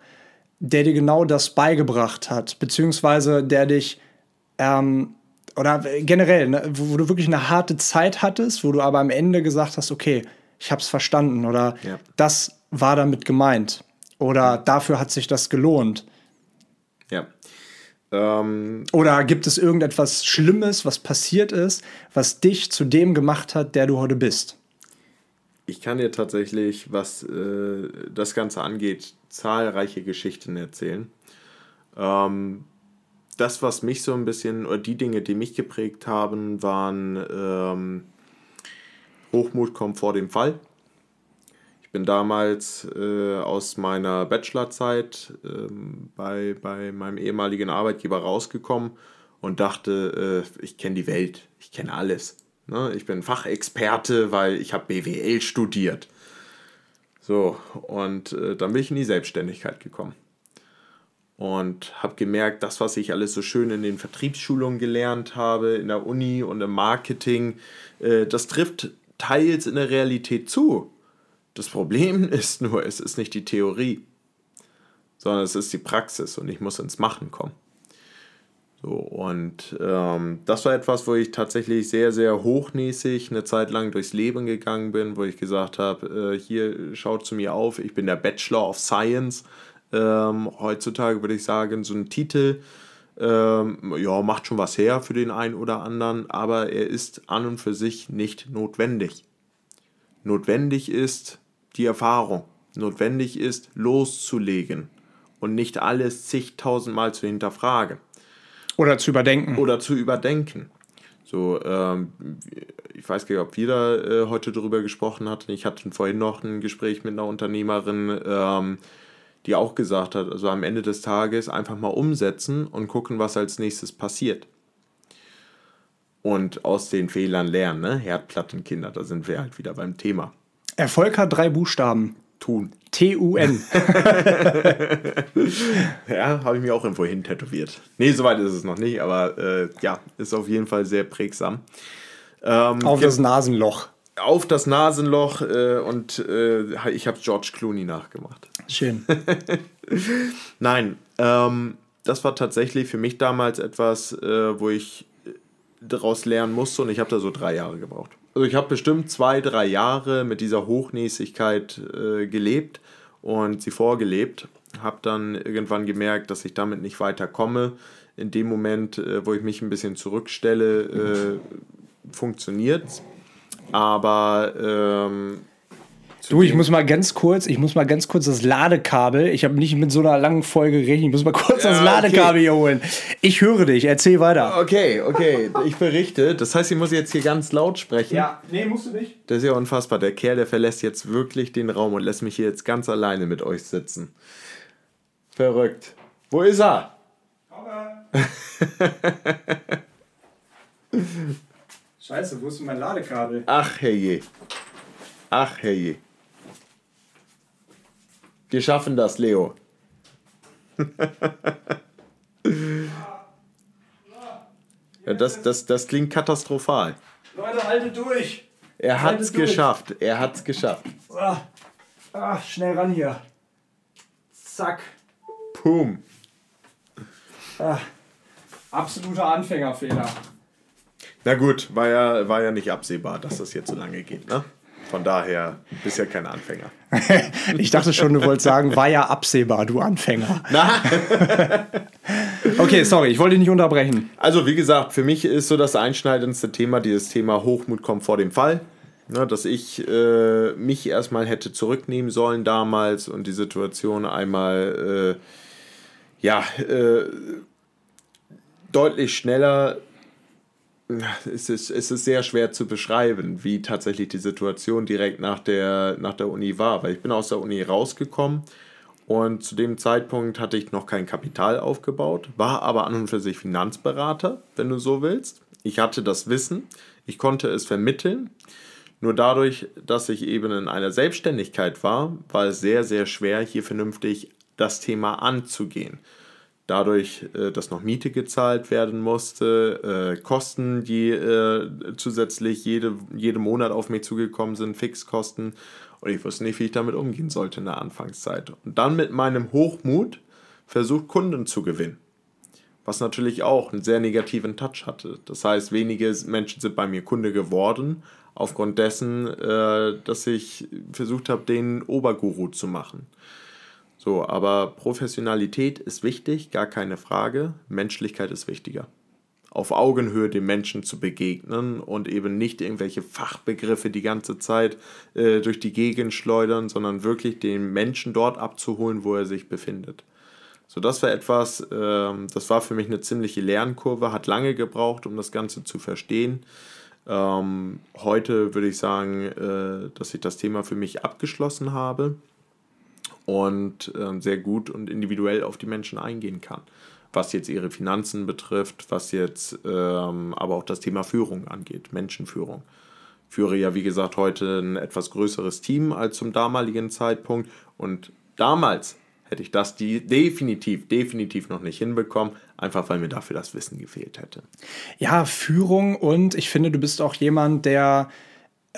der dir genau das beigebracht hat, beziehungsweise der dich ähm, oder generell, ne, wo, wo du wirklich eine harte Zeit hattest, wo du aber am Ende gesagt hast, okay, ich habe es verstanden oder Ja. das war damit gemeint oder dafür hat sich das gelohnt. Ja. Ähm, Oder gibt es irgendetwas Schlimmes, was passiert ist, was dich zu dem gemacht hat, der du heute bist? ich kann dir tatsächlich, was äh, das Ganze angeht, zahlreiche Geschichten erzählen. Ähm, das, was mich so ein bisschen, oder die Dinge, die mich geprägt haben, waren ähm, Hochmut kommt vor dem Fall. Ich bin damals äh, aus meiner Bachelorzeit ähm, bei, bei meinem ehemaligen Arbeitgeber rausgekommen und dachte, äh, ich kenne die Welt, ich kenne alles. Ne? Ich bin Fachexperte, weil ich habe BWL studiert. So, und äh, dann bin ich in die Selbstständigkeit gekommen. Und habe gemerkt, das, was ich alles so schön in den Vertriebsschulungen gelernt habe, in der Uni und im Marketing, äh, das trifft teils in der Realität zu. Das Problem ist nur, es ist nicht die Theorie, sondern es ist die Praxis und ich muss ins Machen kommen. So, und ähm, das war etwas, wo ich tatsächlich sehr, sehr hochnäsig eine Zeit lang durchs Leben gegangen bin, wo ich gesagt habe, äh, hier schaut zu mir auf, ich bin der Bachelor of Science. Ähm, heutzutage würde ich sagen, so ein Titel, ähm, ja, macht schon was her für den einen oder anderen, aber er ist an und für sich nicht notwendig. Notwendig ist die Erfahrung. Notwendig ist loszulegen und nicht alles zigtausendmal zu hinterfragen Oder zu überdenken. oder zu überdenken. So, ähm, ich weiß gar nicht, ob wir da äh, heute drüber gesprochen hatten. Ich hatte vorhin noch ein Gespräch mit einer Unternehmerin, ähm, die auch gesagt hat, also am Ende des Tages einfach mal umsetzen und gucken, was als nächstes passiert. Und aus den Fehlern lernen, ne? Herdplattenkinder, da sind wir halt wieder beim Thema. Erfolg hat drei Buchstaben. Tun. T-U-N. Ja, habe ich mir auch irgendwo hin tätowiert. Nee, soweit ist es noch nicht, aber äh, ja, ist auf jeden Fall sehr prägsam. Ähm, Auf das Nasenloch. Auf das Nasenloch äh, und äh, ich habe George Clooney nachgemacht. Schön. Nein, ähm, das war tatsächlich für mich damals etwas, äh, wo ich daraus lernen musste und ich habe da so drei Jahre gebraucht. Also ich habe bestimmt zwei, drei Jahre mit dieser Hochnäsigkeit äh, gelebt und sie vorgelebt. Habe dann irgendwann gemerkt, dass ich damit nicht weiterkomme. In dem Moment, äh, wo ich mich ein bisschen zurückstelle, äh, funktioniert's. Aber ähm, Du, ich muss mal ganz kurz, ich muss mal ganz kurz das Ladekabel. Ich habe nicht mit so einer langen Folge gerechnet. Ich muss mal kurz Ja, das okay. Ladekabel hier holen. Ich höre dich. Erzähl weiter. Okay, okay, ich berichte. Das heißt, ich muss jetzt hier ganz laut sprechen. nee, musst du nicht. Das ist ja unfassbar. Der Kerl, der verlässt jetzt wirklich den Raum und lässt mich hier jetzt ganz alleine mit euch sitzen. Verrückt. Wo ist er? Scheiße, wo ist denn mein Ladekabel? Ach herrje. Ach herrje. Wir schaffen das, Leo. ja, das, das, das klingt katastrophal. Leute, haltet durch. Er hat's Haltet durch. geschafft. Er hat's geschafft. Ah, ah, schnell ran hier. Zack. Pum. Ah, absoluter Anfängerfehler. Na gut, war ja, war ja nicht absehbar, dass das jetzt so lange geht, ne? Von daher bist ja kein Anfänger. ich dachte schon, du wolltest sagen, war ja absehbar, du Anfänger. Na? okay, sorry, ich wollte dich nicht unterbrechen. Also, wie gesagt, für mich ist so das einschneidendste Thema dieses Thema Hochmut kommt vor dem Fall. Ne, dass ich äh, mich erstmal hätte zurücknehmen sollen damals und die Situation einmal äh, ja, äh, deutlich schneller es ist, es ist sehr schwer zu beschreiben, wie tatsächlich die Situation direkt nach der, nach der Uni war, weil ich bin aus der Uni rausgekommen und zu dem Zeitpunkt hatte ich noch kein Kapital aufgebaut, war aber an und für sich Finanzberater, wenn du so willst. Ich hatte das Wissen, ich konnte es vermitteln. Nur dadurch, dass ich eben in einer Selbstständigkeit war, war es sehr, sehr schwer, hier vernünftig das Thema anzugehen dadurch, äh, dass noch Miete gezahlt werden musste, äh, Kosten, die äh, zusätzlich jede, jeden Monat auf mich zugekommen sind, Fixkosten. Und ich wusste nicht, wie ich damit umgehen sollte in der Anfangszeit. Und dann mit meinem Hochmut versucht, Kunden zu gewinnen. Was natürlich auch einen sehr negativen Touch hatte. Das heißt, wenige Menschen sind bei mir Kunde geworden, aufgrund dessen, dass ich versucht habe, den Oberguru zu machen. So, aber Professionalität ist wichtig, gar keine Frage. Menschlichkeit ist wichtiger. Auf Augenhöhe dem Menschen zu begegnen und eben nicht irgendwelche Fachbegriffe die ganze Zeit äh, durch die Gegend schleudern, sondern wirklich den Menschen dort abzuholen, wo er sich befindet. So, das war etwas, äh, das war für mich eine ziemliche Lernkurve, hat lange gebraucht, um das Ganze zu verstehen. Ähm, heute würde ich sagen, äh, dass ich das Thema für mich abgeschlossen habe und ähm, sehr gut und individuell auf die Menschen eingehen kann. Was jetzt ihre Finanzen betrifft, was jetzt ähm, aber auch das Thema Führung angeht, Menschenführung. Führe ja, wie gesagt, heute ein etwas größeres Team als zum damaligen Zeitpunkt. Und damals hätte ich das die definitiv, definitiv noch nicht hinbekommen, einfach weil mir dafür das Wissen gefehlt hätte. Ja, Führung und ich finde, du bist auch jemand, der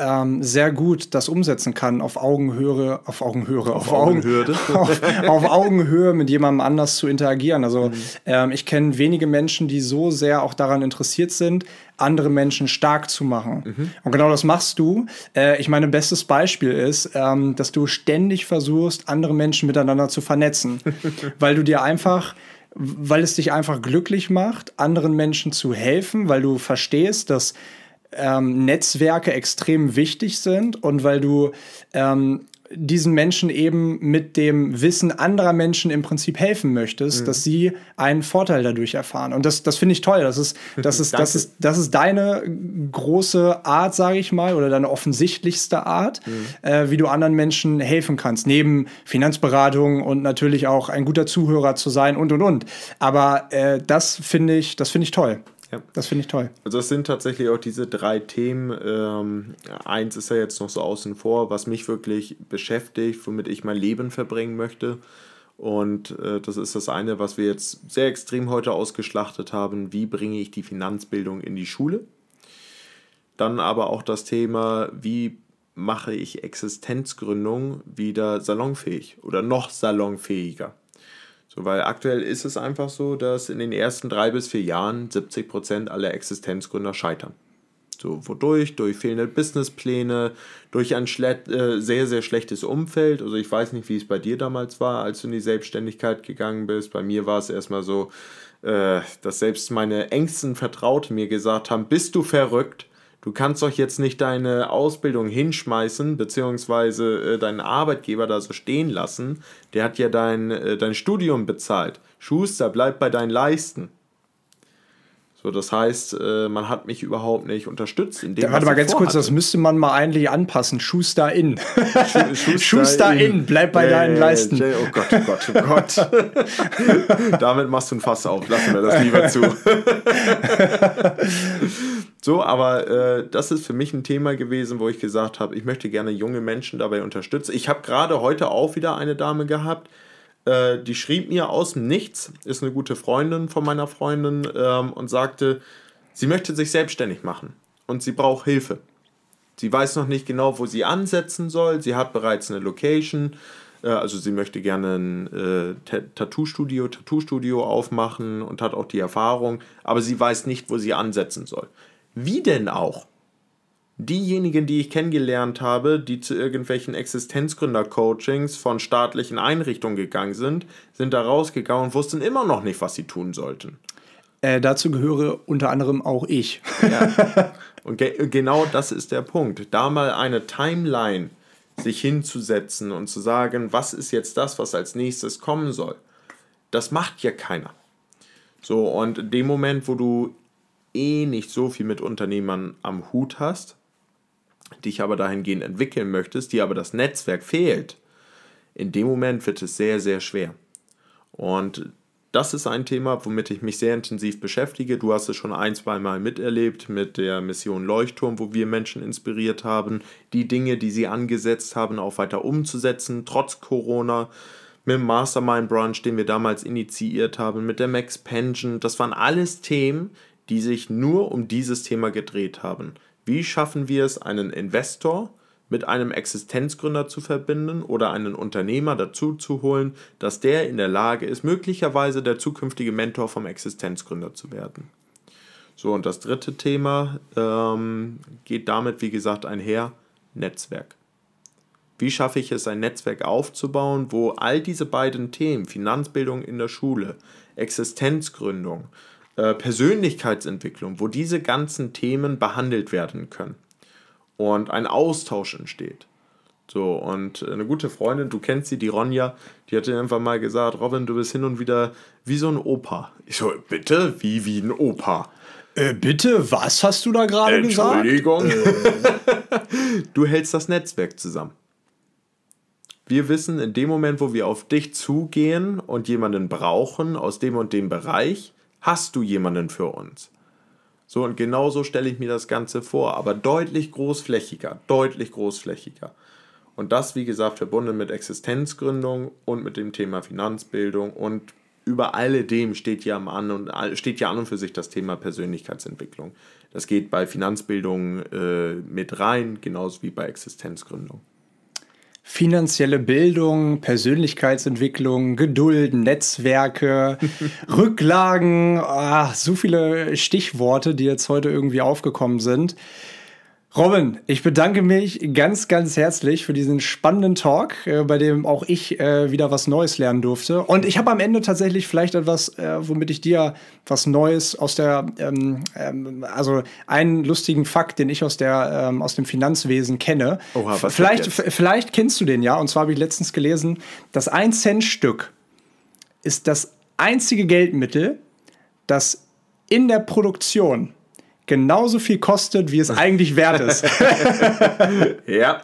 ähm, sehr gut das umsetzen kann auf Augenhöhe, auf Augenhöhe, auf, auf Augenhöhe, auf, auf, Augenhöhe mit jemandem anders zu interagieren. Also mhm. ähm, ich kenne wenige Menschen, die so sehr auch daran interessiert sind, andere Menschen stark zu machen. Mhm. Und genau das machst du. Äh, ich meine, bestes Beispiel ist, ähm, dass du ständig versuchst, andere Menschen miteinander zu vernetzen, weil du dir einfach weil es dich einfach glücklich macht, anderen Menschen zu helfen, weil du verstehst, dass ähm, Netzwerke extrem wichtig sind und weil du ähm, diesen Menschen eben mit dem Wissen anderer Menschen im Prinzip helfen möchtest, mhm. dass sie einen Vorteil dadurch erfahren. Und das, das finde ich toll. Das ist, das ist, das ist, das ist deine große Art, sage ich mal, oder deine offensichtlichste Art, mhm. äh, wie du anderen Menschen helfen kannst. Neben Finanzberatung und natürlich auch ein guter Zuhörer zu sein und und und. Aber äh, das finde ich, das finde ich toll. Ja. Das finde ich toll. Also es sind tatsächlich auch diese drei Themen. Ähm, eins ist ja jetzt noch so außen vor, was mich wirklich beschäftigt, womit ich mein Leben verbringen möchte. Und äh, das ist das eine, was wir jetzt sehr extrem heute ausgeschlachtet haben. Wie bringe ich die Finanzbildung in die Schule? Dann aber auch das Thema, wie mache ich Existenzgründung wieder salonfähig oder noch salonfähiger? So, weil aktuell ist es einfach so, dass in den ersten drei bis vier Jahren 70 Prozent aller Existenzgründer scheitern. So, wodurch? Durch fehlende Businesspläne, durch ein äh, sehr, sehr schlechtes Umfeld. Also ich weiß nicht, wie es bei dir damals war, als du in die Selbstständigkeit gegangen bist. Bei mir war es erstmal so, äh, dass selbst meine engsten Vertrauten mir gesagt haben, bist du verrückt? Du kannst doch jetzt nicht deine Ausbildung hinschmeißen, beziehungsweise äh, deinen Arbeitgeber da so stehen lassen. Der hat ja dein, äh, dein Studium bezahlt. Schuster, bleib bei deinen Leisten. So, das heißt, äh, man hat mich überhaupt nicht unterstützt. In dem, da, warte mal ganz kurz, das müsste man mal eigentlich anpassen. Schuster in. Schuster, Schuster in. in. bleib bei deinen Leisten. Jay, oh Gott, oh Gott, oh Gott. Damit machst du ein Fass auf. Lassen wir das lieber zu. so, aber äh, das ist für mich ein Thema gewesen, wo ich gesagt habe, ich möchte gerne junge Menschen dabei unterstützen. Ich habe gerade heute auch wieder eine Dame gehabt, äh, die schrieb mir aus dem Nichts, ist eine gute Freundin von meiner Freundin ähm, und sagte, sie möchte sich selbstständig machen und sie braucht Hilfe. Sie weiß noch nicht genau, wo sie ansetzen soll. Sie hat bereits eine Location. Äh, also sie möchte gerne ein äh, Tattoo-Studio, Tattoo-Studio aufmachen und hat auch die Erfahrung, aber sie weiß nicht, wo sie ansetzen soll. Wie denn auch? diejenigen, die ich kennengelernt habe, die zu irgendwelchen Existenzgründer-Coachings von staatlichen Einrichtungen gegangen sind, sind da rausgegangen und wussten immer noch nicht, was sie tun sollten. Äh, dazu gehöre unter anderem auch ich. Ja. Und ge genau das ist der Punkt. Da mal eine Timeline sich hinzusetzen und zu sagen, was ist jetzt das, was als nächstes kommen soll. Das macht ja keiner. So, und in dem Moment, wo du eh nicht so viel mit Unternehmern am Hut hast, dich aber dahingehend entwickeln möchtest, dir aber das Netzwerk fehlt, in dem Moment wird es sehr, sehr schwer. Und das ist ein Thema, womit ich mich sehr intensiv beschäftige. Du hast es schon ein, zwei Mal miterlebt mit der Mission Leuchtturm, wo wir Menschen inspiriert haben, die Dinge, die sie angesetzt haben, auch weiter umzusetzen, trotz Corona. Mit dem Mastermind Brunch, den wir damals initiiert haben, mit der Max Pension. Das waren alles Themen, die sich nur um dieses Thema gedreht haben. Wie schaffen wir es, einen Investor mit einem Existenzgründer zu verbinden oder einen Unternehmer dazu zu holen, dass der in der Lage ist, möglicherweise der zukünftige Mentor vom Existenzgründer zu werden. So, und das dritte Thema ähm, geht damit, wie gesagt, einher, Netzwerk. Wie schaffe ich es, ein Netzwerk aufzubauen, wo all diese beiden Themen, Finanzbildung in der Schule, Existenzgründung, äh, Persönlichkeitsentwicklung, wo diese ganzen Themen behandelt werden können und ein Austausch entsteht. So, und eine gute Freundin, du kennst sie, die Ronja, die hat irgendwann mal gesagt, Robin, du bist hin und wieder wie so ein Opa. Ich so, bitte? Wie wie ein Opa? Äh, bitte, was hast du da gerade gesagt? Entschuldigung. Äh. du hältst das Netzwerk zusammen. Wir wissen, in dem Moment, wo wir auf dich zugehen und jemanden brauchen aus dem und dem Bereich, hast du jemanden für uns. So, und genauso stelle ich mir das Ganze vor, aber deutlich großflächiger, deutlich großflächiger. Und das, wie gesagt, verbunden mit Existenzgründung und mit dem Thema Finanzbildung und über alledem steht ja an und steht ja an und für sich das Thema Persönlichkeitsentwicklung. Das geht bei Finanzbildung äh, mit rein, genauso wie bei Existenzgründung finanzielle Bildung, Persönlichkeitsentwicklung, Geduld, Netzwerke, Rücklagen, ah, so viele Stichworte, die jetzt heute irgendwie aufgekommen sind. Robin, ich bedanke mich ganz, ganz herzlich für diesen spannenden Talk, äh, bei dem auch ich äh, wieder was Neues lernen durfte. Und ich habe am Ende tatsächlich vielleicht etwas, äh, womit ich dir was Neues aus der, ähm, ähm, also einen lustigen Fakt, den ich aus der ähm, aus dem Finanzwesen kenne. Oha, was vielleicht, vielleicht kennst du den ja. Und zwar habe ich letztens gelesen, das 1 Cent Stück ist das einzige Geldmittel, das in der Produktion genauso viel kostet, wie es eigentlich wert ist. ja.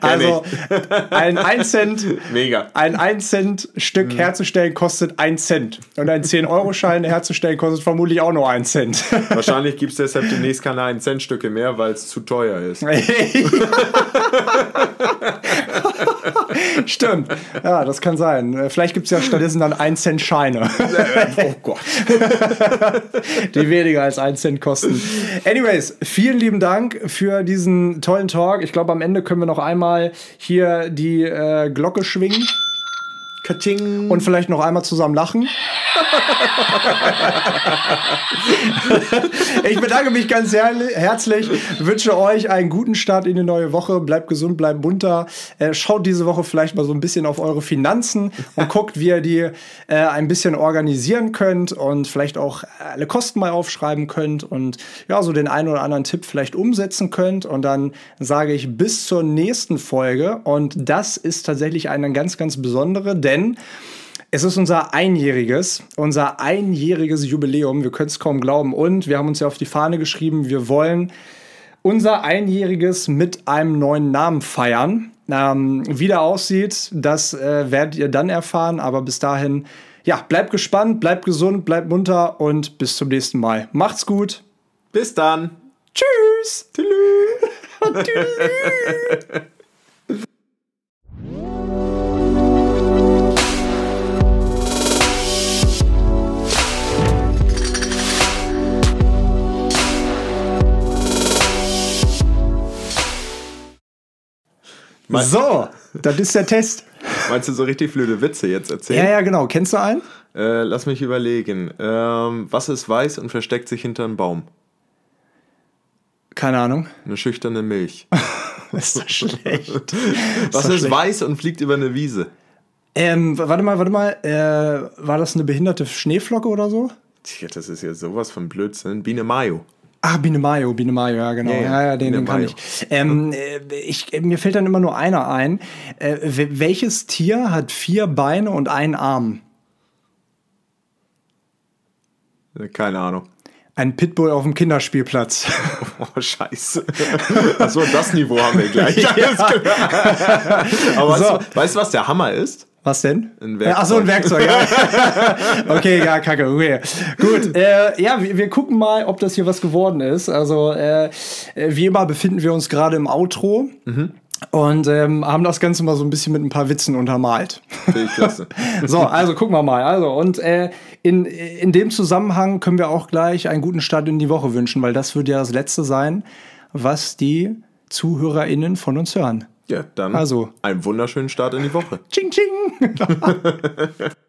Also ein 1 Cent, Mega. ein 1 Cent Stück mhm. herzustellen kostet 1 Cent. Und ein 10-Euro-Schein herzustellen kostet vermutlich auch nur 1 Cent. Wahrscheinlich gibt es deshalb demnächst keine 1 Cent Stücke mehr, weil es zu teuer ist. Stimmt. Ja, das kann sein. Vielleicht gibt es ja stattdessen dann 1 Cent Scheine. oh Gott. Die weniger als 1 Cent kosten. Anyways, vielen lieben Dank für diesen tollen Talk. Ich glaube, am Ende können wir noch einmal hier die äh, Glocke schwingen. Kating. Und vielleicht noch einmal zusammen lachen. ich bedanke mich ganz herzlich, wünsche euch einen guten Start in die neue Woche. Bleibt gesund, bleibt munter. Äh, schaut diese Woche vielleicht mal so ein bisschen auf eure Finanzen und guckt, wie ihr die äh, ein bisschen organisieren könnt und vielleicht auch alle Kosten mal aufschreiben könnt und ja, so den einen oder anderen Tipp vielleicht umsetzen könnt. Und dann sage ich bis zur nächsten Folge. Und das ist tatsächlich eine ganz, ganz besondere, denn es ist unser einjähriges, unser einjähriges Jubiläum. Wir können es kaum glauben. Und wir haben uns ja auf die Fahne geschrieben, wir wollen unser einjähriges mit einem neuen Namen feiern. Ähm, wie der aussieht, das äh, werdet ihr dann erfahren. Aber bis dahin, ja, bleibt gespannt, bleibt gesund, bleibt munter und bis zum nächsten Mal. Macht's gut. Bis dann. Tschüss. Tschüss. so, das ist der Test. Meinst du so richtig blöde Witze jetzt erzählen? Ja, ja, genau. Kennst du einen? Äh, lass mich überlegen. Ähm, was ist weiß und versteckt sich hinter einem Baum? Keine Ahnung. Eine schüchterne Milch. ist das schlecht. Was doch ist schlecht. weiß und fliegt über eine Wiese? Ähm, warte mal, warte mal. Äh, war das eine behinderte Schneeflocke oder so? Tja, das ist ja sowas von Blödsinn. Biene Mayo. Ah, Biene Mayo, Biene Mayo, ja, genau. Ja, Ja, ja, ja, den, den kann ich. Ähm, äh, ich. Mir fällt dann immer nur einer ein. Äh, wel- welches Tier hat vier Beine und einen Arm? Keine Ahnung. Ein Pitbull auf dem Kinderspielplatz. Oh, scheiße. Achso, das Niveau haben wir gleich. Klar. Aber weißt, So. du, weißt du, was der Hammer ist? Was denn? Ein Äh, Ach so, ein Werkzeug. Ja. okay, ja, kacke. Okay. Gut. Äh, ja, wir, wir gucken mal, ob das hier was geworden ist. Also, äh, äh, wie immer befinden wir uns gerade im Outro. Und ähm, haben das Ganze mal so ein bisschen mit ein paar Witzen untermalt. Finde ich klasse. So, also gucken wir mal. Also, und äh, in, in dem Zusammenhang können wir auch gleich einen guten Start in die Woche wünschen, weil das wird ja das Letzte sein, was die ZuhörerInnen von uns hören. Ja, dann Also. einen wunderschönen Start in die Woche. Ching, ching!